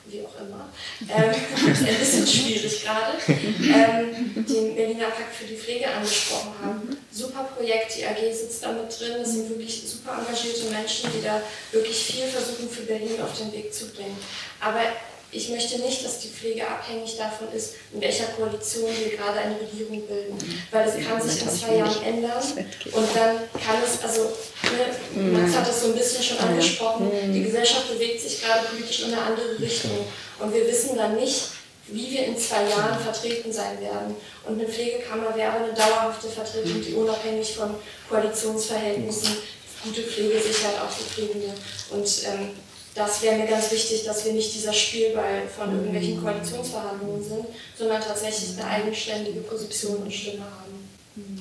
wie auch immer, ähm, ein bisschen schwierig gerade, ähm, den Berliner Pakt für die Pflege angesprochen haben. Super Projekt, die AG sitzt da mit drin, das sind wirklich super engagierte Menschen, die da wirklich viel versuchen für Berlin auf den Weg zu bringen. Aber ich möchte nicht, dass die Pflege abhängig davon ist, in welcher Koalition wir gerade eine Regierung bilden. Weil es kann sich in zwei Jahren ändern. Und dann kann es, also ne, Max hat das so ein bisschen schon angesprochen, die Gesellschaft bewegt sich gerade politisch in eine andere Richtung. Und wir wissen dann nicht, wie wir in zwei Jahren vertreten sein werden. Und eine Pflegekammer wäre eine dauerhafte Vertretung, die unabhängig von Koalitionsverhältnissen gute Pflege sichert, auch für Pflegende. Und ähm, das wäre mir ganz wichtig, dass wir nicht dieser Spielball von irgendwelchen Koalitionsverhandlungen sind, sondern tatsächlich eine eigenständige Position und Stimme haben.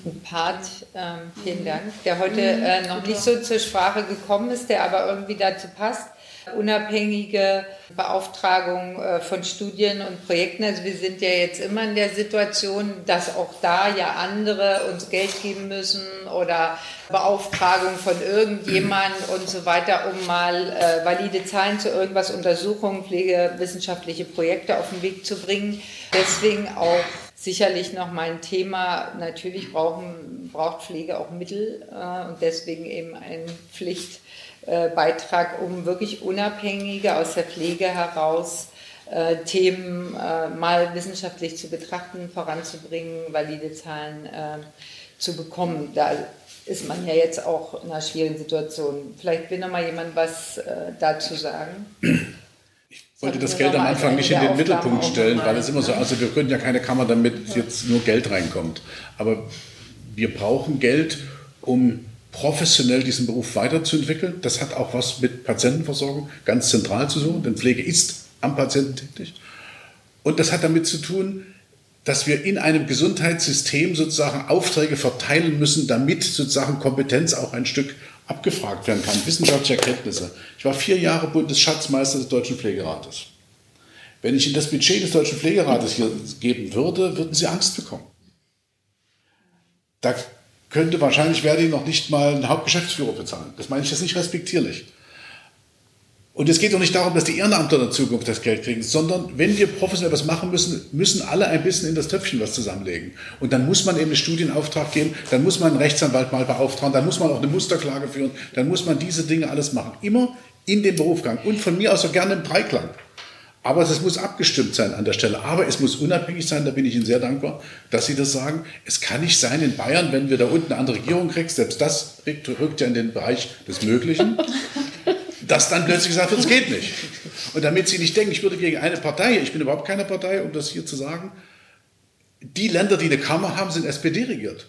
Ein Part, ähm, vielen Dank, der heute äh, noch nicht so zur Sprache gekommen ist, der aber irgendwie dazu passt unabhängige Beauftragung äh, von Studien und Projekten. Also wir sind ja jetzt immer in der Situation, dass auch da ja andere uns Geld geben müssen oder Beauftragung von irgendjemand und so weiter, um mal äh, valide Zahlen zu irgendwas, Untersuchungen, pflegewissenschaftliche Projekte auf den Weg zu bringen. Deswegen auch sicherlich noch mal ein Thema. Natürlich brauchen, braucht Pflege auch Mittel äh, und deswegen eben eine Pflicht, Beitrag, um wirklich Unabhängige aus der Pflege heraus äh, Themen äh, mal wissenschaftlich zu betrachten, voranzubringen, valide Zahlen äh, zu bekommen. Da ist man ja jetzt auch in einer schwierigen Situation. Vielleicht will noch mal jemand was äh, dazu sagen. Ich wollte das Geld am Anfang nicht in den Mittelpunkt stellen, weil es immer so, also wir können ja keine Kammer, damit jetzt nur Geld reinkommt. Aber wir brauchen Geld, um professionell diesen Beruf weiterzuentwickeln. Das hat auch was mit Patientenversorgung ganz zentral zu tun, denn Pflege ist am Patienten tätig. Und das hat damit zu tun, dass wir in einem Gesundheitssystem sozusagen Aufträge verteilen müssen, damit sozusagen Kompetenz auch ein Stück abgefragt werden kann, wissenschaftliche Erkenntnisse. Ich war vier Jahre Bundesschatzmeister des Deutschen Pflegerates. Wenn ich Ihnen das Budget des Deutschen Pflegerates hier geben würde, würden Sie Angst bekommen. Da könnte wahrscheinlich Verdi noch nicht mal einen Hauptgeschäftsführer bezahlen. Das meine ich jetzt nicht respektierlich. Und es geht doch nicht darum, dass die Ehrenamter in Zukunft das Geld kriegen, sondern wenn wir professionell was machen müssen, müssen alle ein bisschen in das Töpfchen was zusammenlegen. Und dann muss man eben einen Studienauftrag geben, dann muss man einen Rechtsanwalt mal beauftragen, dann muss man auch eine Musterklage führen, dann muss man diese Dinge alles machen. Immer in den Berufsgang und von mir aus auch gerne im Dreiklang. Aber es muss abgestimmt sein an der Stelle. Aber es muss unabhängig sein, da bin ich Ihnen sehr dankbar, dass Sie das sagen. Es kann nicht sein in Bayern, wenn wir da unten eine andere Regierung kriegen, selbst das rückt, ja in den Bereich des Möglichen dass dann plötzlich gesagt wird, es geht nicht. Und damit Sie nicht denken, ich würde gegen eine Partei, ich bin überhaupt keine Partei, um das hier zu sagen, die Länder, die eine Kammer haben, sind SPD regiert.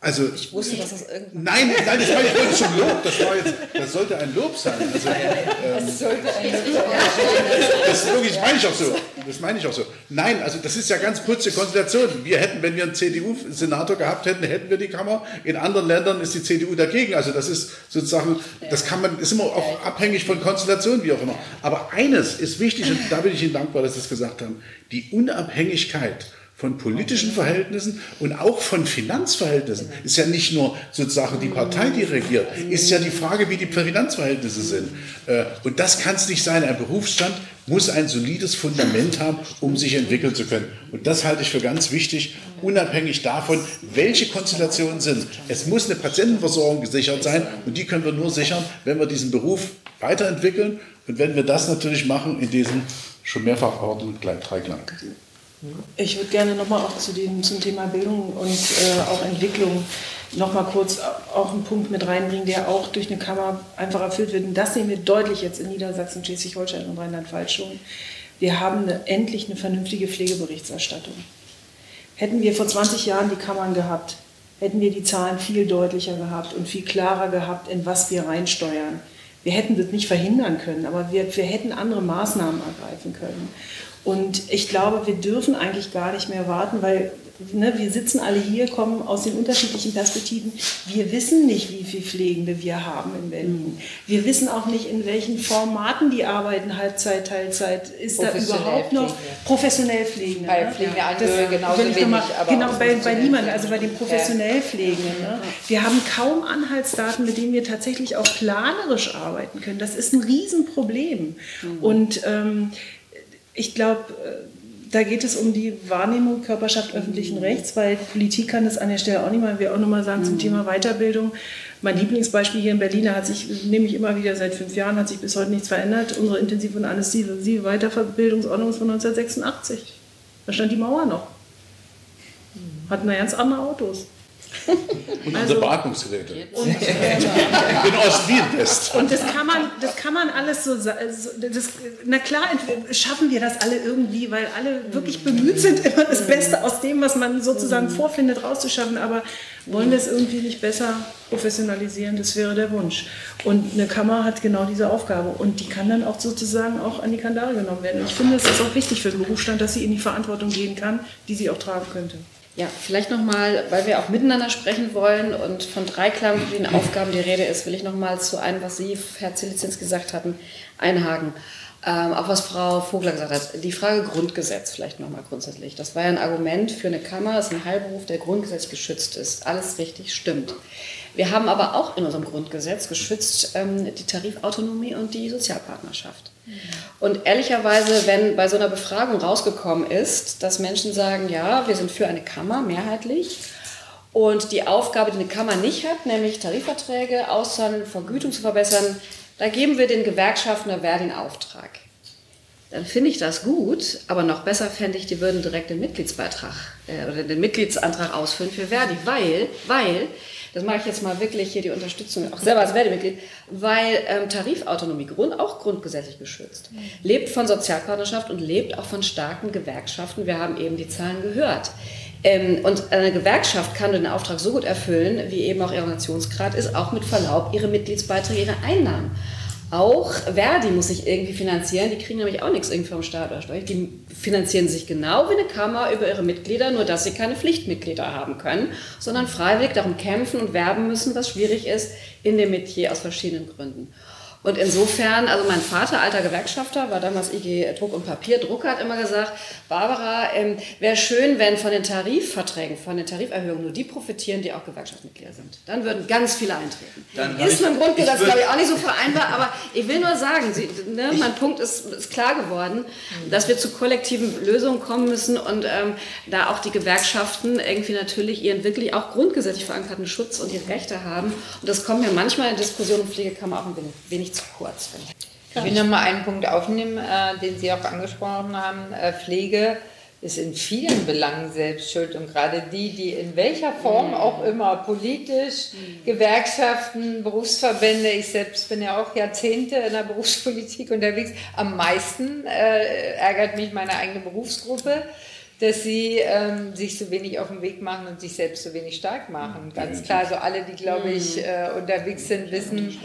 Also, ich wusste, dass das irgendwann. Nein, nein, das war jetzt zum Lob. Das, war jetzt, das sollte ein Lob sein. Also, ähm, das sollte ein Lob sein. Das, wirklich, das meine ich auch so. Das meine ich auch so. Nein, also das ist ja ganz kurze Konstellation. Wir hätten, wenn wir einen CDU-Senator gehabt hätten, hätten wir die Kammer. In anderen Ländern ist die CDU dagegen. Also das ist sozusagen, das kann man, ist immer auch abhängig von Konstellationen, wie auch immer. Aber eines ist wichtig, und da bin ich Ihnen dankbar, dass Sie das gesagt haben, die Unabhängigkeit von politischen Verhältnissen und auch von Finanzverhältnissen. Ist ja nicht nur sozusagen die Partei, die regiert, ist ja die Frage, wie die Finanzverhältnisse sind. Äh, und das kann es nicht sein. Ein Berufsstand muss ein solides Fundament haben, um sich entwickeln zu können. Und das halte ich für ganz wichtig, unabhängig davon, welche Konstellationen sind. Es muss eine Patientenversorgung gesichert sein und die können wir nur sichern, wenn wir diesen Beruf weiterentwickeln und wenn wir das natürlich machen in diesem schon mehrfach erwarteten Dreiklang. Ich würde gerne nochmal auch zu dem, zum Thema Bildung und äh, auch Entwicklung nochmal kurz auch einen Punkt mit reinbringen, der auch durch eine Kammer einfach erfüllt wird. Und das sehen wir deutlich jetzt in Niedersachsen, Schleswig-Holstein und Rheinland-Pfalz schon. Wir haben eine, endlich eine vernünftige Pflegeberichterstattung. Hätten wir vor 20 Jahren die Kammern gehabt, hätten wir die Zahlen viel deutlicher gehabt und viel klarer gehabt, in was wir reinsteuern. Wir hätten das nicht verhindern können, aber wir, wir hätten andere Maßnahmen ergreifen können. Und ich glaube, wir dürfen eigentlich gar nicht mehr warten, weil ne, wir sitzen alle hier, kommen aus den unterschiedlichen Perspektiven. Wir wissen nicht, wie viele Pflegende wir haben in Berlin. Wir wissen auch nicht, in welchen Formaten die arbeiten, Halbzeit, Teilzeit. Ist da überhaupt noch professionell Pflegende? Bei ne? Pflegeangehörigen genauso wenig. Mal, genau, bei, bei niemandem, also bei den professionell Pflegenden. Ne? Wir haben kaum Anhaltsdaten, mit denen wir tatsächlich auch planerisch arbeiten können. Das ist ein Riesenproblem. Mhm. Und ähm, ich glaube, äh, da geht es um die Wahrnehmung Körperschaft öffentlichen mhm. Rechts, weil Politik kann das an der Stelle auch nicht mal. Wir auch nochmal sagen mhm. zum Thema Weiterbildung. Mein Lieblingsbeispiel hier in Berlin, da hat sich, nehme ich immer wieder seit fünf Jahren, hat sich bis heute nichts verändert. Unsere Intensiv- und Anästhesie-Weiterbildungsordnung ist von 1986. Da stand die Mauer noch. Mhm. Hatten da ganz andere Autos. Und also, unsere Beatmungsgeräte. Und, in Ost-Wien-West. Und das kann, man, das kann man alles so sagen. Na klar, schaffen wir das alle irgendwie, weil alle wirklich bemüht sind, immer das Beste aus dem, was man sozusagen vorfindet, rauszuschaffen. Aber wollen wir es irgendwie nicht besser professionalisieren? Das wäre der Wunsch. Und eine Kammer hat genau diese Aufgabe. Und die kann dann auch sozusagen auch an die Kandare genommen werden. Ich finde, es ist auch wichtig für den Berufsstand, dass sie in die Verantwortung gehen kann, die sie auch tragen könnte. Ja, vielleicht nochmal, weil wir auch miteinander sprechen wollen und von Dreiklang den Aufgaben die Rede ist, will ich nochmal zu einem, was Sie, Herr Zilizins, gesagt hatten, einhaken. Ähm, auch was Frau Vogler gesagt hat. Die Frage Grundgesetz vielleicht nochmal grundsätzlich. Das war ja ein Argument für eine Kammer, das ist ein Heilberuf, der Grundgesetz geschützt ist. Alles richtig, stimmt. Wir haben aber auch in unserem Grundgesetz geschützt ähm, die Tarifautonomie und die Sozialpartnerschaft. Und ehrlicherweise, wenn bei so einer Befragung rausgekommen ist, dass Menschen sagen, ja, wir sind für eine Kammer mehrheitlich und die Aufgabe, die eine Kammer nicht hat, nämlich Tarifverträge auszuhandeln, Vergütung zu verbessern, da geben wir den Gewerkschaften der Verdi den Auftrag. dann finde ich das gut, aber noch besser fände ich, die würden direkt den Mitgliedsbeitrag äh, oder den Mitgliedsantrag ausfüllen für Verdi, weil, weil, das mache ich jetzt mal wirklich hier die Unterstützung, auch selber als Verdi-Mitglied, weil ähm, Tarifautonomie Grund, auch grundgesetzlich geschützt, lebt von Sozialpartnerschaft und lebt auch von starken Gewerkschaften. Wir haben eben die Zahlen gehört. Ähm, und eine Gewerkschaft kann den Auftrag so gut erfüllen, wie eben auch ihr Nationsgrad ist, auch mit Verlaub ihre Mitgliedsbeiträge, ihre Einnahmen. Auch Verdi muss sich irgendwie finanzieren, die kriegen nämlich auch nichts irgendwie vom Staat oder Steuer. Die finanzieren sich genau wie eine Kammer über ihre Mitglieder, nur dass sie keine Pflichtmitglieder haben können, sondern freiwillig darum kämpfen und werben müssen, was schwierig ist in dem Metier aus verschiedenen Gründen. Und insofern, also mein Vater, alter Gewerkschafter, war damals IG Druck und Papier, Drucker, hat immer gesagt, Barbara, ähm, wäre schön, wenn von den Tarifverträgen, von den Tariferhöhungen nur die profitieren, die auch Gewerkschaftsmitglieder sind. Dann würden ganz viele eintreten. Dann ist mit dem Grundgesetz, glaube ich, auch nicht so vereinbar, aber ich will nur sagen, Sie, ne, mein Punkt ist, ist, klar geworden, dass wir zu kollektiven Lösungen kommen müssen und ähm, da auch die Gewerkschaften irgendwie natürlich ihren wirklich auch grundgesetzlich verankerten Schutz und ihre Rechte haben. Und das kommt mir manchmal in Diskussionen um Pflegekammer auch ein wenig nicht zu kurz, finde ich. Ich will noch mal einen Punkt aufnehmen, äh, den Sie auch angesprochen haben. Äh, Pflege ist in vielen Belangen selbst schuld und gerade die, die in welcher Form mhm. auch immer politisch, mhm. Gewerkschaften, Berufsverbände, ich selbst bin ja auch Jahrzehnte in der Berufspolitik unterwegs, am meisten äh, ärgert mich meine eigene Berufsgruppe dass sie ähm, sich so wenig auf den Weg machen und sich selbst so wenig stark machen. Ganz klar, so alle, die, glaube ich, mhm. äh, unterwegs sind, wissen,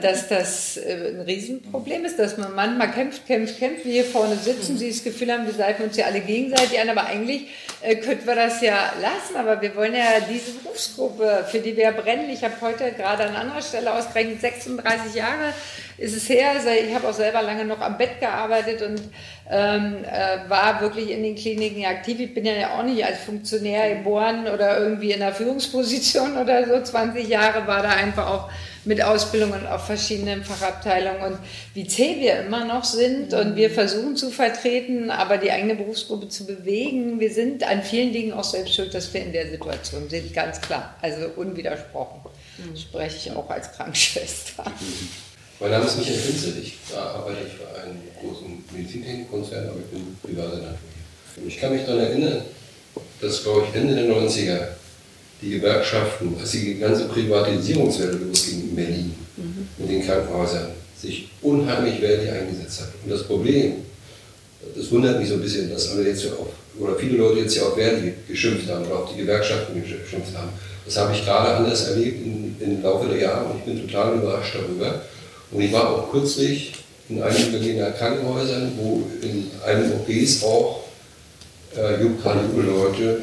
dass das äh, ein Riesenproblem ist, dass man manchmal kämpft, kämpft, kämpft, wir hier vorne sitzen, sie das Gefühl haben, wir seifen uns ja alle gegenseitig an, aber eigentlich äh, könnten wir das ja lassen, aber wir wollen ja diese Berufsgruppe, für die wir brennen. Ich habe heute gerade an anderer Stelle ausgerechnet, 36 Jahre ist es her, also ich habe auch selber lange noch am Bett gearbeitet und ähm, äh, war wirklich in den Kliniken aktiv. Ich bin ja auch nicht als Funktionär geboren oder irgendwie in einer Führungsposition oder so. 20 Jahre war da einfach auch mit Ausbildungen auf verschiedenen Fachabteilungen und wie zäh wir immer noch sind und wir versuchen zu vertreten, aber die eigene Berufsgruppe zu bewegen. Wir sind an vielen Dingen auch selbst schuld, dass wir in der Situation sind, ganz klar. Also unwidersprochen. Das spreche ich auch als Krankenschwester. Mein Name ist Michael Finzel, ich arbeite für einen großen Medizintechnikkonzern, aber ich bin privater. Ich kann mich daran erinnern, dass, glaube ich, Ende der 90er die Gewerkschaften, als die ganze Privatisierungswelle losging in Berlin mhm. mit den Krankenhäusern, sich unheimlich weltlich eingesetzt hat. Und das Problem, das wundert mich so ein bisschen, dass alle jetzt auf, oder viele Leute jetzt ja auf Verdi geschimpft haben oder auf die Gewerkschaften geschimpft haben. Das habe ich gerade anders erlebt im, im Laufe der Jahre und ich bin total überrascht darüber. Und ich war auch kürzlich in einem Berliner Krankenhäusern, wo in einem OPs auch äh, Leute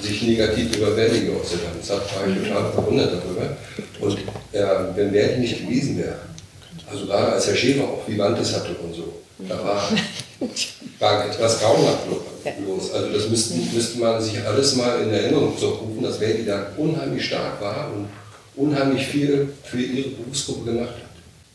äh, sich negativ über Verdi geäußert haben. Das war ich total verwundert darüber. Und äh, wenn Verdi nicht gewesen wäre, also gerade als Herr Schäfer auch Vivantes hatte und so, da war, war etwas grauenhaftlos. Also das müsste, müsste man sich alles mal in Erinnerung zurückrufen, dass Verdi da unheimlich stark war und unheimlich viel für ihre Berufsgruppe gemacht hat.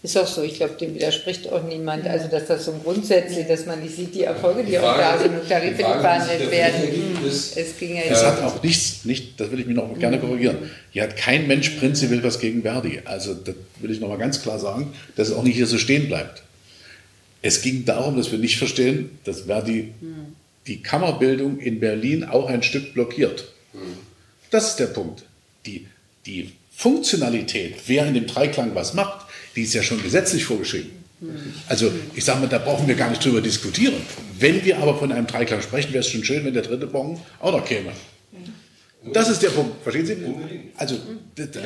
Ist auch so, ich glaube, dem widerspricht auch niemand. Also, dass das so grundsätzlich, dass man nicht sieht, die Erfolge, die, die Frage, auch da sind und Tarife, die verhandelt werden. Ist, es ging ja Es hat auch nichts, nicht, das will ich mir noch gerne korrigieren. Hier hat kein Mensch prinzipiell was gegen Verdi. Also, das will ich noch mal ganz klar sagen, dass es auch nicht hier so stehen bleibt. Es ging darum, dass wir nicht verstehen, dass Verdi die Kammerbildung in Berlin auch ein Stück blockiert. Das ist der Punkt. Die, die Funktionalität, wer in dem Dreiklang was macht, die ist ja schon gesetzlich vorgeschrieben. Also ich sage mal, da brauchen wir gar nicht drüber diskutieren. Wenn wir aber von einem Dreiklang sprechen, wäre es schon schön, wenn der dritte Bon auch noch käme. Das ist der Punkt, verstehen Sie? Also,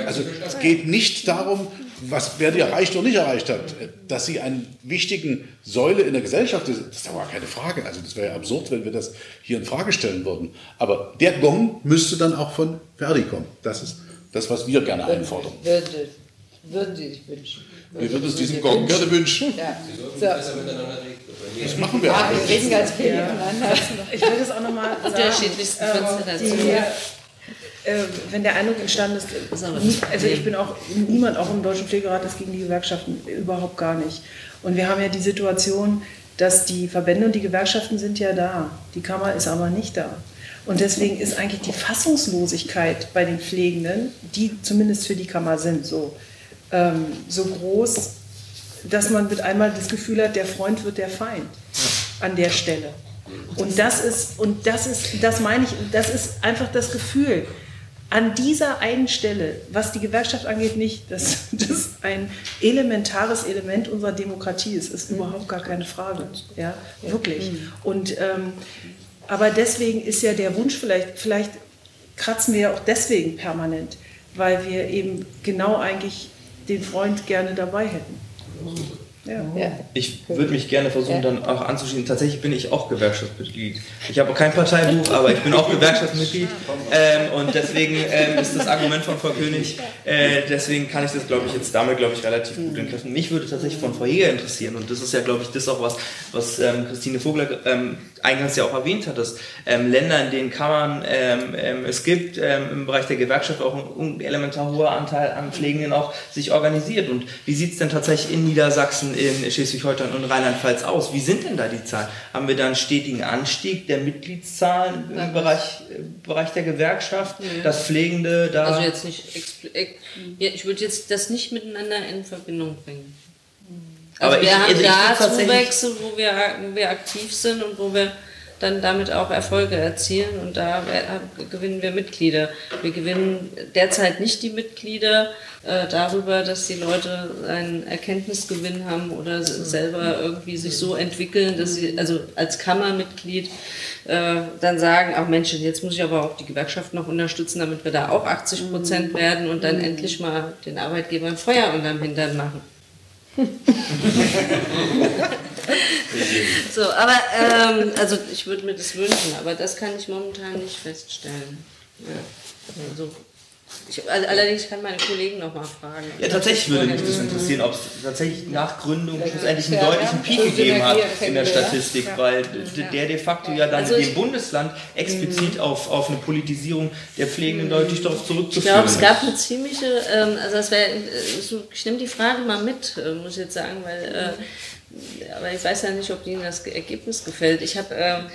also es geht nicht darum, was Verdi erreicht oder nicht erreicht hat. Dass sie eine wichtige Säule in der Gesellschaft ist, das ist aber keine Frage. Also das wäre ja absurd, wenn wir das hier in Frage stellen würden. Aber der Gong müsste dann auch von Verdi kommen. Das ist das, was wir gerne einfordern. Würde, würden Sie sich wünschen? Wir würden uns diesen Gong gerne wünschen. Ja. So. besser miteinander reden. Das machen wir. Ja, wir reden ganz viel miteinander. Ich will das auch nochmal sagen. Unterschiedlichsten äh, die, äh, wenn der Eindruck entstanden ist, also ich bin auch niemand, auch im Deutschen Pflegerat, ist gegen die Gewerkschaften überhaupt gar nicht. Und wir haben ja die Situation, dass die Verbände und die Gewerkschaften sind ja da. Die Kammer ist aber nicht da. Und deswegen ist eigentlich die Fassungslosigkeit bei den Pflegenden, die zumindest für die Kammer sind, so ähm, so groß, dass man mit einmal das Gefühl hat, der Freund wird der Feind. an der Stelle. Und das ist, und das ist, das meine ich, das ist einfach das Gefühl. An dieser einen Stelle, was die Gewerkschaft angeht, nicht, dass das ein elementares Element unserer Demokratie ist, ist überhaupt gar keine Frage. Ja, wirklich. Und, ähm, aber deswegen ist ja der Wunsch vielleicht, vielleicht kratzen wir ja auch deswegen permanent, weil wir eben genau eigentlich den Freund gerne dabei hätten. Ja. Ich würde mich gerne versuchen, dann auch anzuschließen. Tatsächlich bin ich auch Gewerkschaftsmitglied. Ich habe kein Parteibuch, aber ich bin auch Gewerkschaftsmitglied. Ähm, und deswegen ähm, ist das Argument von Frau König, äh, deswegen kann ich das, glaube ich, jetzt damit, glaube ich, relativ gut entkräften. Mich würde tatsächlich von Frau Jäger interessieren, und das ist ja, glaube ich, das auch was, was ähm, Christine Vogler ähm, eingangs ja auch erwähnt hat, dass ähm, Länder, in denen Kammern ähm, es gibt, im Bereich der Gewerkschaft auch ein elementar hoher Anteil an Pflegenden auch sich organisiert. Und wie sieht es denn tatsächlich in Niedersachsen in Schleswig-Holstein und Rheinland-Pfalz aus? Wie sind denn da die Zahlen? Haben wir da einen stetigen Anstieg der Mitgliedszahlen im Bereich, äh, Bereich der Gewerkschaft, Nee. dass Pflegende da... Also jetzt nicht, ich würde jetzt das nicht miteinander in Verbindung bringen. Also Aber wir ich- haben also da Zuwächse, wo wir, wo wir aktiv sind und wo wir dann damit auch Erfolge erzielen und da gewinnen wir Mitglieder. Wir gewinnen derzeit nicht die Mitglieder äh, darüber, dass die Leute einen Erkenntnisgewinn haben oder selber irgendwie sich so entwickeln, dass sie also als Kammermitglied äh, dann sagen, ach Mensch, jetzt muss ich aber auch die Gewerkschaft noch unterstützen, damit wir da auch 80 Prozent werden und dann endlich mal den Arbeitgebern Feuer unterm Hintern machen. So, aber ähm, also ich würde mir das wünschen, aber das kann ich momentan nicht feststellen. Ja. Also, ich, all- allerdings kann meine Kollegen noch mal fragen. Ja, tatsächlich würde mich das interessieren, ob es tatsächlich nach Gründung schlussendlich einen deutlichen Peak gegeben hat in der Statistik, weil der de facto ja dann Also ich- dem Bundesland explizit auf, auf eine Politisierung der Pflegenden deutlich darauf Ich zurückzuführen glaube, es gab eine ziemliche, ähm, also das wäre, ich nehme die Frage mal mit, äh, muss ich jetzt sagen, weil, äh, aber ich weiß ja nicht, ob Ihnen das Ge- Ergebnis gefällt. Ich habe ähm,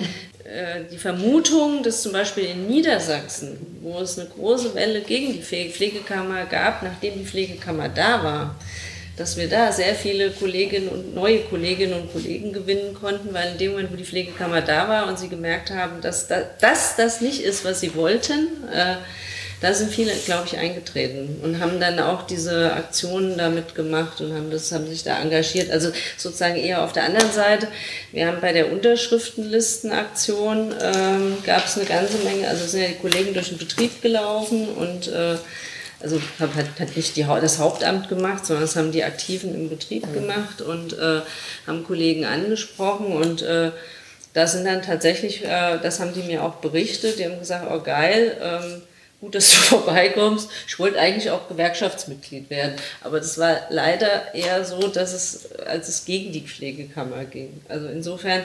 äh, die Vermutung, dass zum Beispiel in Niedersachsen, wo es eine große Welle gegen die Pflege- Pflegekammer gab, nachdem die Pflegekammer da war, dass wir da sehr viele Kolleginnen und neue Kolleginnen und Kollegen gewinnen konnten, weil in dem Moment, wo die Pflegekammer da war und sie gemerkt haben, dass da, dass das nicht ist, was sie wollten, äh, da sind viele, glaube ich, eingetreten und haben dann auch diese Aktionen damit gemacht und haben, das, haben sich da engagiert. Also sozusagen eher auf der anderen Seite. Wir haben bei der Unterschriftenlistenaktion ähm, gab es eine ganze Menge, also sind ja die Kollegen durch den Betrieb gelaufen und äh, also hat, hat, hat nicht die, das Hauptamt gemacht, sondern das haben die Aktiven im Betrieb gemacht und äh, haben Kollegen angesprochen und äh, da sind dann tatsächlich, äh, das haben die mir auch berichtet, die haben gesagt, oh geil, ähm, gut, dass du vorbeikommst. Ich wollte eigentlich auch Gewerkschaftsmitglied werden, aber das war leider eher so, dass es, als es gegen die Pflegekammer ging. Also insofern,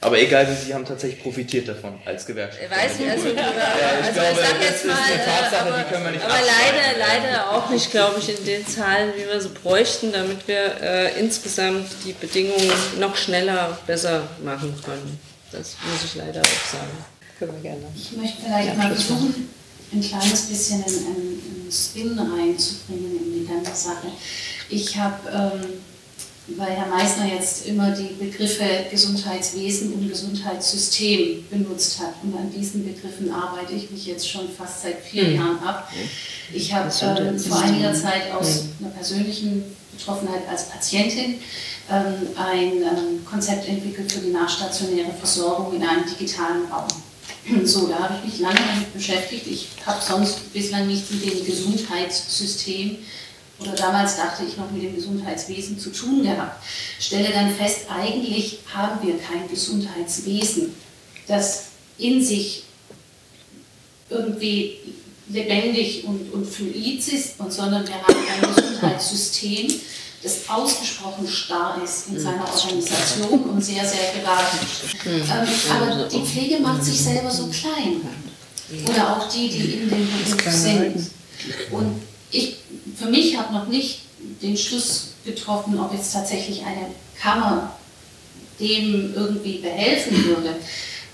Aber egal Sie haben tatsächlich profitiert davon als Gewerkschaft. ich weiß nicht, also, Ja, ich also glaube, ich sag das jetzt ist mal, eine äh, Tatsache, aber, die können wir nicht aber leider, leider auch nicht, glaube ich, in den Zahlen, wie wir sie bräuchten, damit wir äh, insgesamt die Bedingungen noch schneller besser machen können. Das muss ich leider auch sagen. Können wir gerne. Ich möchte vielleicht mal versuchen, ein kleines bisschen einen, Spin reinzubringen in die ganze Sache. Ich habe, ähm, weil Herr Meissner jetzt immer die Begriffe Gesundheitswesen und Gesundheitssystem benutzt hat, und an diesen Begriffen arbeite ich mich jetzt schon fast seit vier Mhm. Jahren ab. Ich habe ähm, vor einiger Zeit aus einer persönlichen Betroffenheit als Patientin ähm, ein ähm, Konzept entwickelt für die nachstationäre Versorgung in einem digitalen Raum. So, da habe ich mich lange damit beschäftigt. Ich habe sonst bislang nichts mit dem Gesundheitssystem oder damals dachte ich noch mit dem Gesundheitswesen zu tun gehabt. Stelle dann fest, eigentlich haben wir kein Gesundheitswesen, das in sich irgendwie lebendig und, und fluid ist, sondern wir haben ein Gesundheitssystem, das ausgesprochen starr ist in seiner Organisation und sehr, sehr geradlinig. Ähm, aber die Pflege macht sich selber so klein. Oder auch die, die in dem Beruf sind. Und ich, für mich habe noch nicht den Schluss getroffen, ob jetzt tatsächlich eine Kammer dem irgendwie behelfen würde.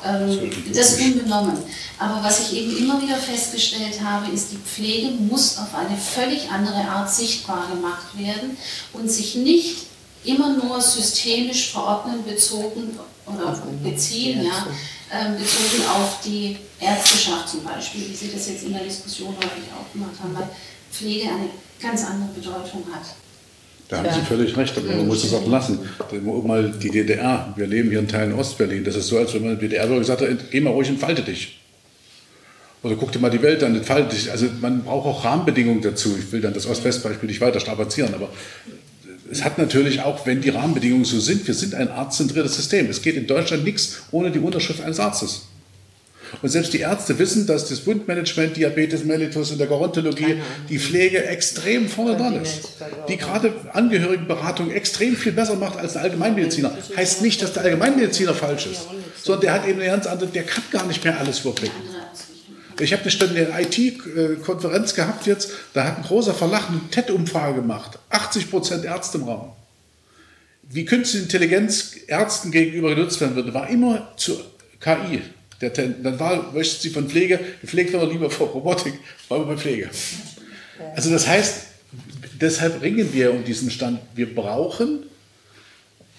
Ähm, das unbenommen. Aber was ich eben immer wieder festgestellt habe, ist, die Pflege muss auf eine völlig andere Art sichtbar gemacht werden und sich nicht immer nur systemisch verordnen bezogen oder beziehen, ja, ähm, bezogen auf die Ärzteschaft zum Beispiel, wie Sie das jetzt in der Diskussion häufig auch gemacht haben, weil Pflege eine ganz andere Bedeutung hat. Da haben Sie völlig recht, aber man muss es auch lassen. Guck mal die DDR, wir leben hier in Teilen Ostberlin. Das ist so, als wenn man in der DDR gesagt hat, geh mal ruhig entfalte dich. Oder guck dir mal die Welt an, entfalte dich. Also man braucht auch Rahmenbedingungen dazu. Ich will dann das Ost-West-Beispiel nicht weiter strapazieren, aber es hat natürlich auch, wenn die Rahmenbedingungen so sind, wir sind ein arztzentriertes System. Es geht in Deutschland nichts ohne die Unterschrift eines Arztes. Und selbst die Ärzte wissen, dass das Wundmanagement, Diabetes mellitus in der Gerontologie, die Pflege extrem vorne dran ist. Die gerade Angehörigenberatung extrem viel besser macht als der Allgemeinmediziner. Heißt nicht, dass der Allgemeinmediziner falsch ist, sondern der hat eben eine ganz andere, der kann gar nicht mehr alles überblicken. Ich habe eine Stunde eine IT-Konferenz gehabt jetzt, da hat ein großer Verlag eine TED-Umfrage gemacht. 80 Prozent Ärzte im Raum. Wie künstliche Intelligenz Ärzten gegenüber genutzt werden würde, war immer zu KI. Der, dann war, möchten Sie von Pflege, gepflegt werden lieber vor Robotik, war bei Pflege. Also das heißt, deshalb ringen wir um diesen Stand. Wir brauchen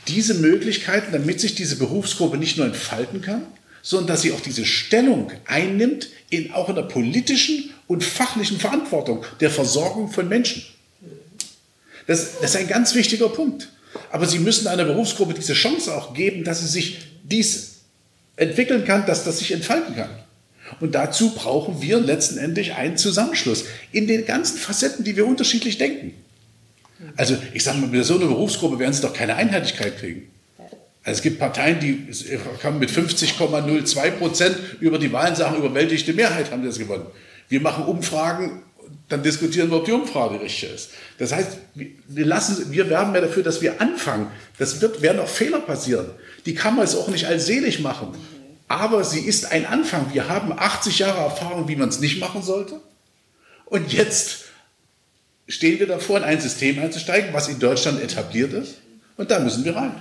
diese Möglichkeiten, damit sich diese Berufsgruppe nicht nur entfalten kann, sondern dass sie auch diese Stellung einnimmt, in, auch in der politischen und fachlichen Verantwortung der Versorgung von Menschen. Das, das ist ein ganz wichtiger Punkt. Aber Sie müssen einer Berufsgruppe diese Chance auch geben, dass sie sich dies entwickeln kann, dass das sich entfalten kann. Und dazu brauchen wir letzten Endes einen Zusammenschluss in den ganzen Facetten, die wir unterschiedlich denken. Also ich sage mal, mit so einer Berufsgruppe werden sie doch keine Einheitlichkeit kriegen. Also es gibt Parteien, die haben mit 50,02 Prozent über die Wahlen sagen, überwältigte Mehrheit haben das gewonnen. Wir machen Umfragen, dann diskutieren wir, ob die Umfrage richtig ist. Das heißt, wir, lassen, wir werben ja dafür, dass wir anfangen. Das wird, werden auch Fehler passieren. Die kann man es auch nicht allselig machen. Aber sie ist ein Anfang. Wir haben 80 Jahre Erfahrung, wie man es nicht machen sollte. Und jetzt stehen wir davor, in ein System einzusteigen, was in Deutschland etabliert ist. Und da müssen wir rein.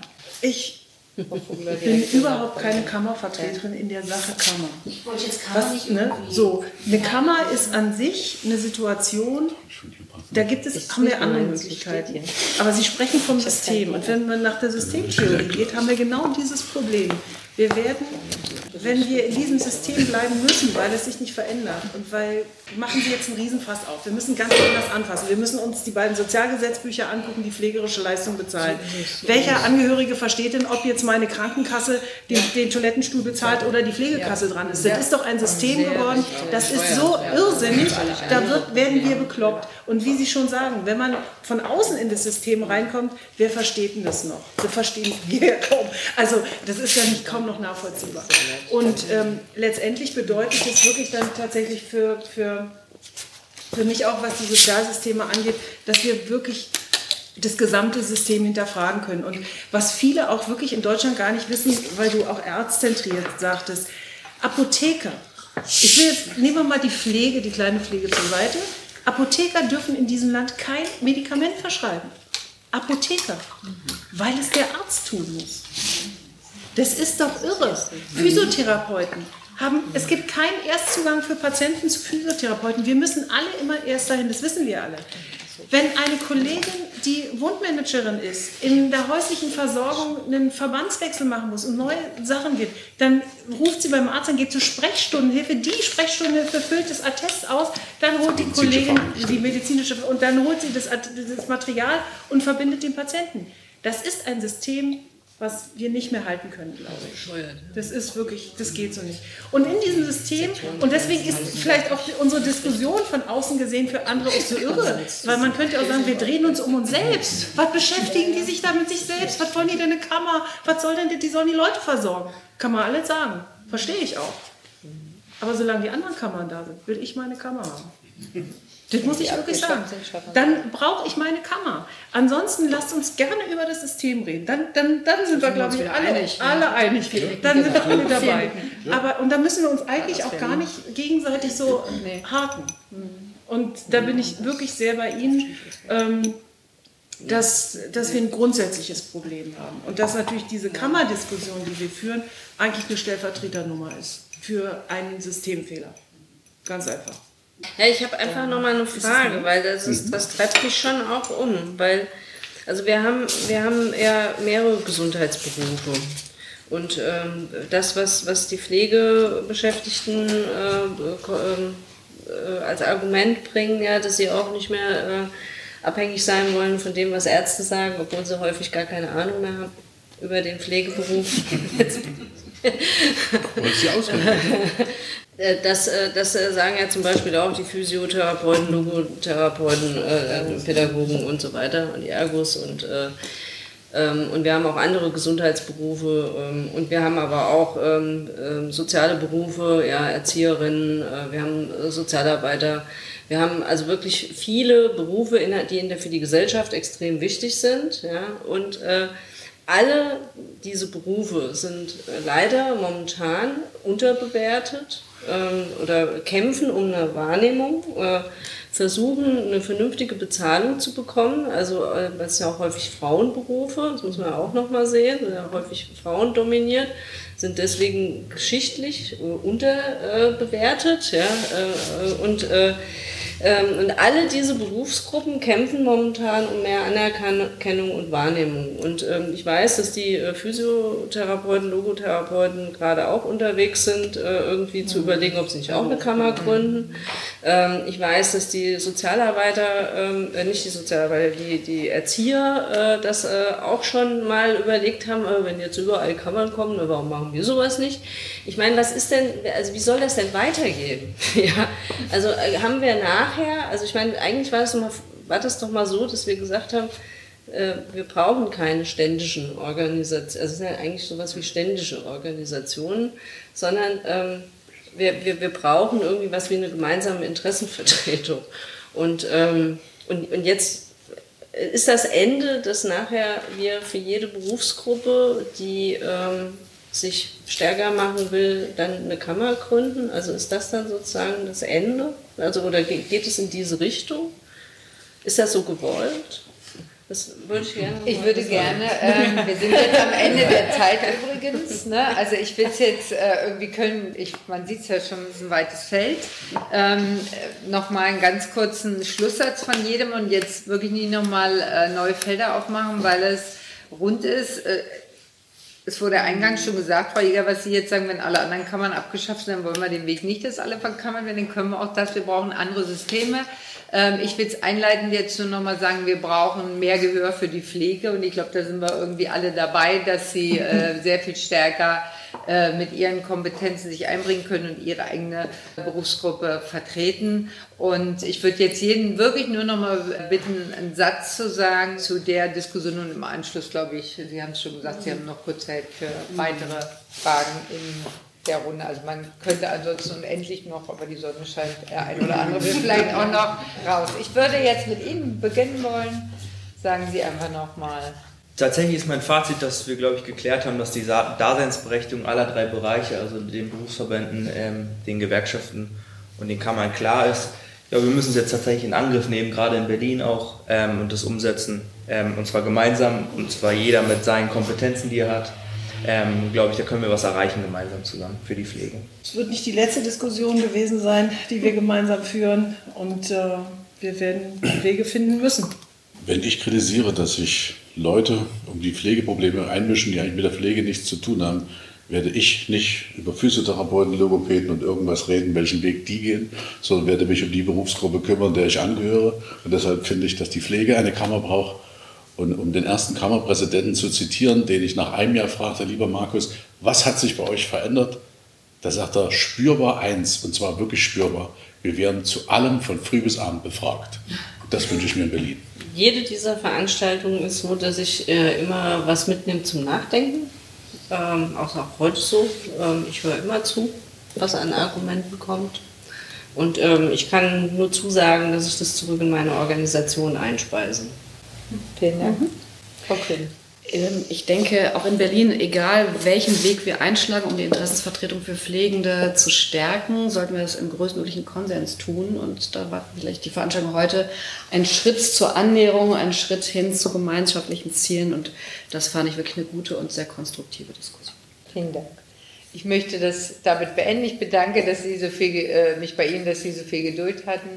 Ich ich bin überhaupt keine Kammervertreterin in der Sache Kammer. Ich wollte jetzt Kammer Was, nicht ne? So, eine Kammer ist an sich eine Situation, da gibt es, haben wir andere Möglichkeiten. Aber Sie sprechen vom System. Und wenn man nach der Systemtheorie geht, haben wir genau dieses Problem. Wir werden, wenn wir in diesem System bleiben müssen, weil es sich nicht verändert und weil, machen Sie jetzt einen Riesenfass auf, wir müssen ganz anders anfassen. Wir müssen uns die beiden Sozialgesetzbücher angucken, die pflegerische Leistung bezahlen. Welcher Angehörige versteht denn, ob jetzt meine Krankenkasse den, den Toilettenstuhl bezahlt oder die Pflegekasse dran ist? Das ist doch ein System geworden, das ist so irrsinnig, da wird, werden wir bekloppt. Und wie Sie schon sagen, wenn man von außen in das System reinkommt, wer versteht denn das noch? Das verstehen wir kaum. Also das ist ja nicht kaum noch nachvollziehbar. Und ähm, letztendlich bedeutet es wirklich dann tatsächlich für, für, für mich auch, was die Sozialsysteme angeht, dass wir wirklich das gesamte System hinterfragen können. Und was viele auch wirklich in Deutschland gar nicht wissen, weil du auch erzzentriert sagtest, Apotheker. Ich will jetzt, nehmen wir mal die Pflege, die kleine Pflege zur Seite. Apotheker dürfen in diesem Land kein Medikament verschreiben. Apotheker, weil es der Arzt tun muss. Das ist doch irre. Physiotherapeuten haben, es gibt keinen Erstzugang für Patienten zu Physiotherapeuten. Wir müssen alle immer erst dahin, das wissen wir alle. Wenn eine Kollegin, die Wundmanagerin ist, in der häuslichen Versorgung einen Verbandswechsel machen muss und neue Sachen gibt, dann ruft sie beim Arzt, dann geht zur Sprechstundenhilfe, die Sprechstundenhilfe füllt das Attest aus, dann holt die Kollegin die medizinische und dann holt sie das, das Material und verbindet den Patienten. Das ist ein System, was wir nicht mehr halten können, glaube ich. Das ist wirklich, das geht so nicht. Und in diesem System, und deswegen ist vielleicht auch unsere Diskussion von außen gesehen für andere auch so irre, weil man könnte auch sagen, wir drehen uns um uns selbst. Was beschäftigen die sich da mit sich selbst? Was wollen die denn eine Kammer? Was soll denn, die sollen die Leute versorgen? Kann man alles sagen. Verstehe ich auch. Aber solange die anderen Kammern da sind, will ich meine Kammer haben. Das muss ich wirklich sagen. Dann brauche ich meine Kammer. Ansonsten lasst uns gerne über das System reden. Dann, dann, dann sind wir, glaube ich, alle einig. Alle einig. Dann sind wir alle dabei. Aber, und da müssen wir uns eigentlich auch gar nicht gegenseitig so haken. Und da bin ich wirklich sehr bei Ihnen, ähm, dass, dass wir ein grundsätzliches Problem haben. Und dass natürlich diese Kammerdiskussion, die wir führen, eigentlich eine Stellvertreternummer ist für einen Systemfehler. Ganz einfach. Ja, ich habe einfach noch mal eine Frage, weil das, ist, das treibt mich schon auch um, weil Also wir haben, wir haben ja mehrere Gesundheitsberufe. Und ähm, das, was, was die Pflegebeschäftigten äh, äh, als Argument bringen, ja, dass sie auch nicht mehr äh, abhängig sein wollen von dem, was Ärzte sagen, obwohl sie häufig gar keine Ahnung mehr haben über den Pflegeberuf. Äh, das, äh, das äh, sagen ja zum Beispiel auch die Physiotherapeuten, Logotherapeuten, äh, Pädagogen und so weiter und die Ergos und äh, ähm, und wir haben auch andere Gesundheitsberufe ähm, und wir haben aber auch ähm, soziale Berufe, ja, Erzieherinnen, äh, wir haben Sozialarbeiter. Wir haben also wirklich viele Berufe, die für die Gesellschaft extrem wichtig sind. Ja, und äh, alle diese Berufe sind leider momentan unterbewertet ähm, oder kämpfen um eine Wahrnehmung, äh, versuchen eine vernünftige Bezahlung zu bekommen. Also äh, das sind ja auch häufig Frauenberufe, das muss man auch nochmal sehen, sind ja häufig Frauen dominiert, sind deswegen geschichtlich äh, unterbewertet. Ja, äh, und äh, und alle diese Berufsgruppen kämpfen momentan um mehr Anerkennung und Wahrnehmung. Und ähm, ich weiß, dass die äh, Physiotherapeuten, Logotherapeuten gerade auch unterwegs sind, äh, irgendwie zu überlegen, ob sie nicht auch eine Kammer gründen. Ähm, ich weiß, dass die Sozialarbeiter, äh, nicht die Sozialarbeiter, die, die Erzieher das auch schon mal überlegt haben, wenn jetzt überall Kammern kommen, warum machen wir sowas nicht? Ich meine, was ist denn, also wie soll das denn weitergehen? ja, also haben wir nach nachher, also ich meine, eigentlich war das, mal, war das doch mal so, dass wir gesagt haben, äh, wir brauchen keine ständischen Organisationen, also es sind ja eigentlich sowas wie ständische Organisationen, sondern ähm, wir, wir, wir brauchen irgendwie was wie eine gemeinsame Interessenvertretung. Und, ähm, und, und jetzt ist das Ende, dass nachher wir für jede Berufsgruppe, die ähm, sich stärker machen will, dann eine Kammer gründen? Also ist das dann sozusagen das Ende? Also oder geht es in diese Richtung? Ist das so gewollt? Das würde ich gerne. Ich würde gerne, ähm, wir sind jetzt am Ende der Zeit übrigens. Ne? Also ich will es jetzt äh, irgendwie können, ich, man sieht es ja schon, es ist ein weites Feld. Ähm, nochmal einen ganz kurzen Schlusssatz von jedem und jetzt wirklich nicht nochmal äh, neue Felder aufmachen, weil es rund ist. Äh, es wurde eingangs schon gesagt, Frau Jäger, was Sie jetzt sagen, wenn alle anderen Kammern abgeschafft sind, dann wollen wir den Weg nicht, dass alle verkammern werden, dann können wir auch das, wir brauchen andere Systeme. Ähm, ich will es einleitend jetzt nur nochmal sagen, wir brauchen mehr Gehör für die Pflege. Und ich glaube, da sind wir irgendwie alle dabei, dass sie äh, sehr viel stärker äh, mit ihren Kompetenzen sich einbringen können und ihre eigene Berufsgruppe vertreten. Und ich würde jetzt jeden wirklich nur noch mal bitten, einen Satz zu sagen zu der Diskussion und im Anschluss, glaube ich, Sie haben es schon gesagt, Sie haben noch kurz Zeit für weitere Fragen in der Runde. Also man könnte ansonsten unendlich noch, aber die Sonne scheint, der ein oder andere will vielleicht auch noch raus. Ich würde jetzt mit Ihnen beginnen wollen. Sagen Sie einfach noch mal. Tatsächlich ist mein Fazit, dass wir, glaube ich, geklärt haben, dass die Daseinsberechtigung aller drei Bereiche, also den Berufsverbänden, ähm, den Gewerkschaften und den Kammern klar ist. Ja, wir müssen es jetzt tatsächlich in Angriff nehmen, gerade in Berlin auch, ähm, und das umsetzen. Ähm, und zwar gemeinsam, und zwar jeder mit seinen Kompetenzen, die er hat. Ähm, glaube ich, da können wir was erreichen gemeinsam zusammen für die Pflege. Es wird nicht die letzte Diskussion gewesen sein, die wir gemeinsam führen. Und äh, wir werden Wege finden müssen. Wenn ich kritisiere, dass sich Leute um die Pflegeprobleme einmischen, die eigentlich mit der Pflege nichts zu tun haben, werde ich nicht über Physiotherapeuten, Logopäden und irgendwas reden, welchen Weg die gehen, sondern werde mich um die Berufsgruppe kümmern, der ich angehöre. Und deshalb finde ich, dass die Pflege eine Kammer braucht. Und um den ersten Kammerpräsidenten zu zitieren, den ich nach einem Jahr fragte, lieber Markus, was hat sich bei euch verändert? Da sagt er, spürbar eins, und zwar wirklich spürbar. Wir werden zu allem von früh bis abend befragt. Das wünsche ich mir in Berlin jede dieser Veranstaltungen ist so, dass ich äh, immer was mitnehme zum Nachdenken. Ähm, auch, auch heute so. Ähm, ich höre immer zu, was an Argumenten kommt. Und ähm, ich kann nur zusagen, dass ich das zurück in meine Organisation einspeise. Vielen Dank. Mhm. Frau Kühn. Ähm, ich denke, auch in Berlin, egal welchen Weg wir einschlagen, um die Interessensvertretung für Pflegende zu stärken, sollten wir das im größtmöglichen Konsens tun. Und da war vielleicht die Veranstaltung heute ein Schritt zur Annäherung, ein Schritt hin zu gemeinschaftlichen Zielen. Und das fand ich wirklich eine gute und sehr konstruktive Diskussion. Vielen Dank. Ich möchte das damit beenden. Ich bedanke dass Sie so viel, äh, mich bei Ihnen, dass Sie so viel Geduld hatten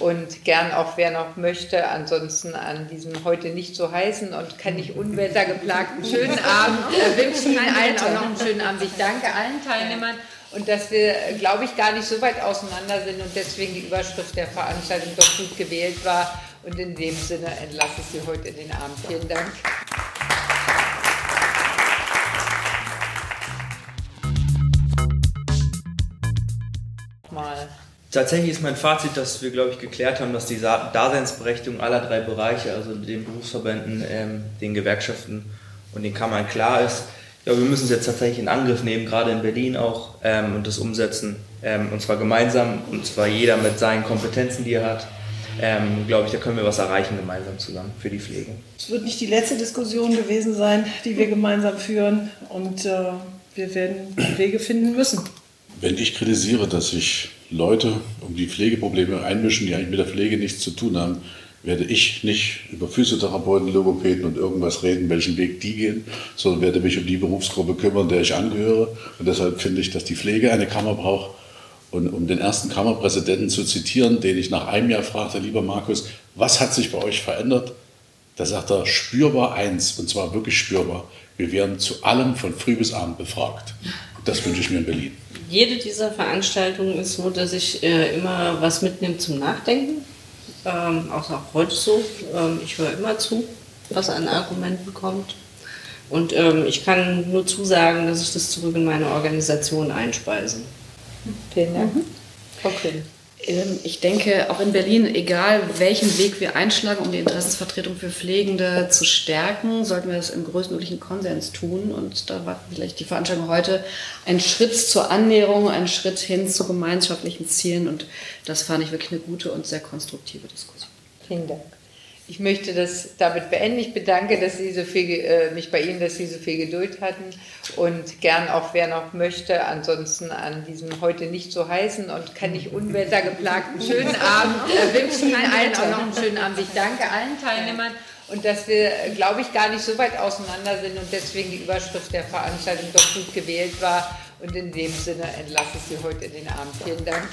und gern auch, wer noch möchte, ansonsten an diesem heute nicht so heißen und kann nicht unwettergeplagten schönen Abend äh, wünsche Ihnen allen auch noch einen schönen Abend. Ich danke allen Teilnehmern und dass wir, glaube ich, gar nicht so weit auseinander sind und deswegen die Überschrift der Veranstaltung doch gut gewählt war. Und in dem Sinne entlasse ich Sie heute in den Abend. Vielen Dank. Tatsächlich ist mein Fazit, dass wir, glaube ich, geklärt haben, dass die Daseinsberechtigung aller drei Bereiche, also den Berufsverbänden, ähm, den Gewerkschaften und den Kammern klar ist. Ja, wir müssen es jetzt tatsächlich in Angriff nehmen, gerade in Berlin auch, ähm, und das umsetzen. Ähm, und zwar gemeinsam, und zwar jeder mit seinen Kompetenzen, die er hat. Ähm, glaube ich, da können wir was erreichen gemeinsam zusammen für die Pflege. Es wird nicht die letzte Diskussion gewesen sein, die wir gemeinsam führen. Und äh, wir werden Wege finden müssen. Wenn ich kritisiere, dass sich Leute um die Pflegeprobleme einmischen, die eigentlich mit der Pflege nichts zu tun haben, werde ich nicht über Physiotherapeuten, Logopäden und irgendwas reden, welchen Weg die gehen, sondern werde mich um die Berufsgruppe kümmern, der ich angehöre. Und deshalb finde ich, dass die Pflege eine Kammer braucht. Und um den ersten Kammerpräsidenten zu zitieren, den ich nach einem Jahr fragte, lieber Markus, was hat sich bei euch verändert? Da sagt er, spürbar eins, und zwar wirklich spürbar. Wir werden zu allem von früh bis abend befragt. Das wünsche ich mir in Berlin. Jede dieser Veranstaltungen ist so, dass ich äh, immer was mitnehme zum Nachdenken. Ähm, auch, auch heute so. Ähm, ich höre immer zu, was an Argumenten kommt. Und ähm, ich kann nur zusagen, dass ich das zurück in meine Organisation einspeise. Vielen Dank. Mhm. Ähm, ich denke, auch in Berlin, egal welchen Weg wir einschlagen, um die Interessensvertretung für Pflegende zu stärken, sollten wir das im größtmöglichen Konsens tun. Und da war vielleicht die Veranstaltung heute ein Schritt zur Annäherung, ein Schritt hin zu gemeinschaftlichen Zielen. Und das fand ich wirklich eine gute und sehr konstruktive Diskussion. Vielen Dank. Ich möchte das damit beenden. Ich bedanke dass Sie so viel, äh, mich bei Ihnen, dass Sie so viel Geduld hatten und gern auch wer noch möchte, ansonsten an diesem heute nicht so heißen und kann nicht unwettergeplagten schönen Abend äh, wünsche Ihnen allen auch noch einen schönen Abend. Ich danke allen Teilnehmern und dass wir, glaube ich, gar nicht so weit auseinander sind und deswegen die Überschrift der Veranstaltung doch gut gewählt war. Und in dem Sinne entlasse ich Sie heute in den Abend. Vielen Dank.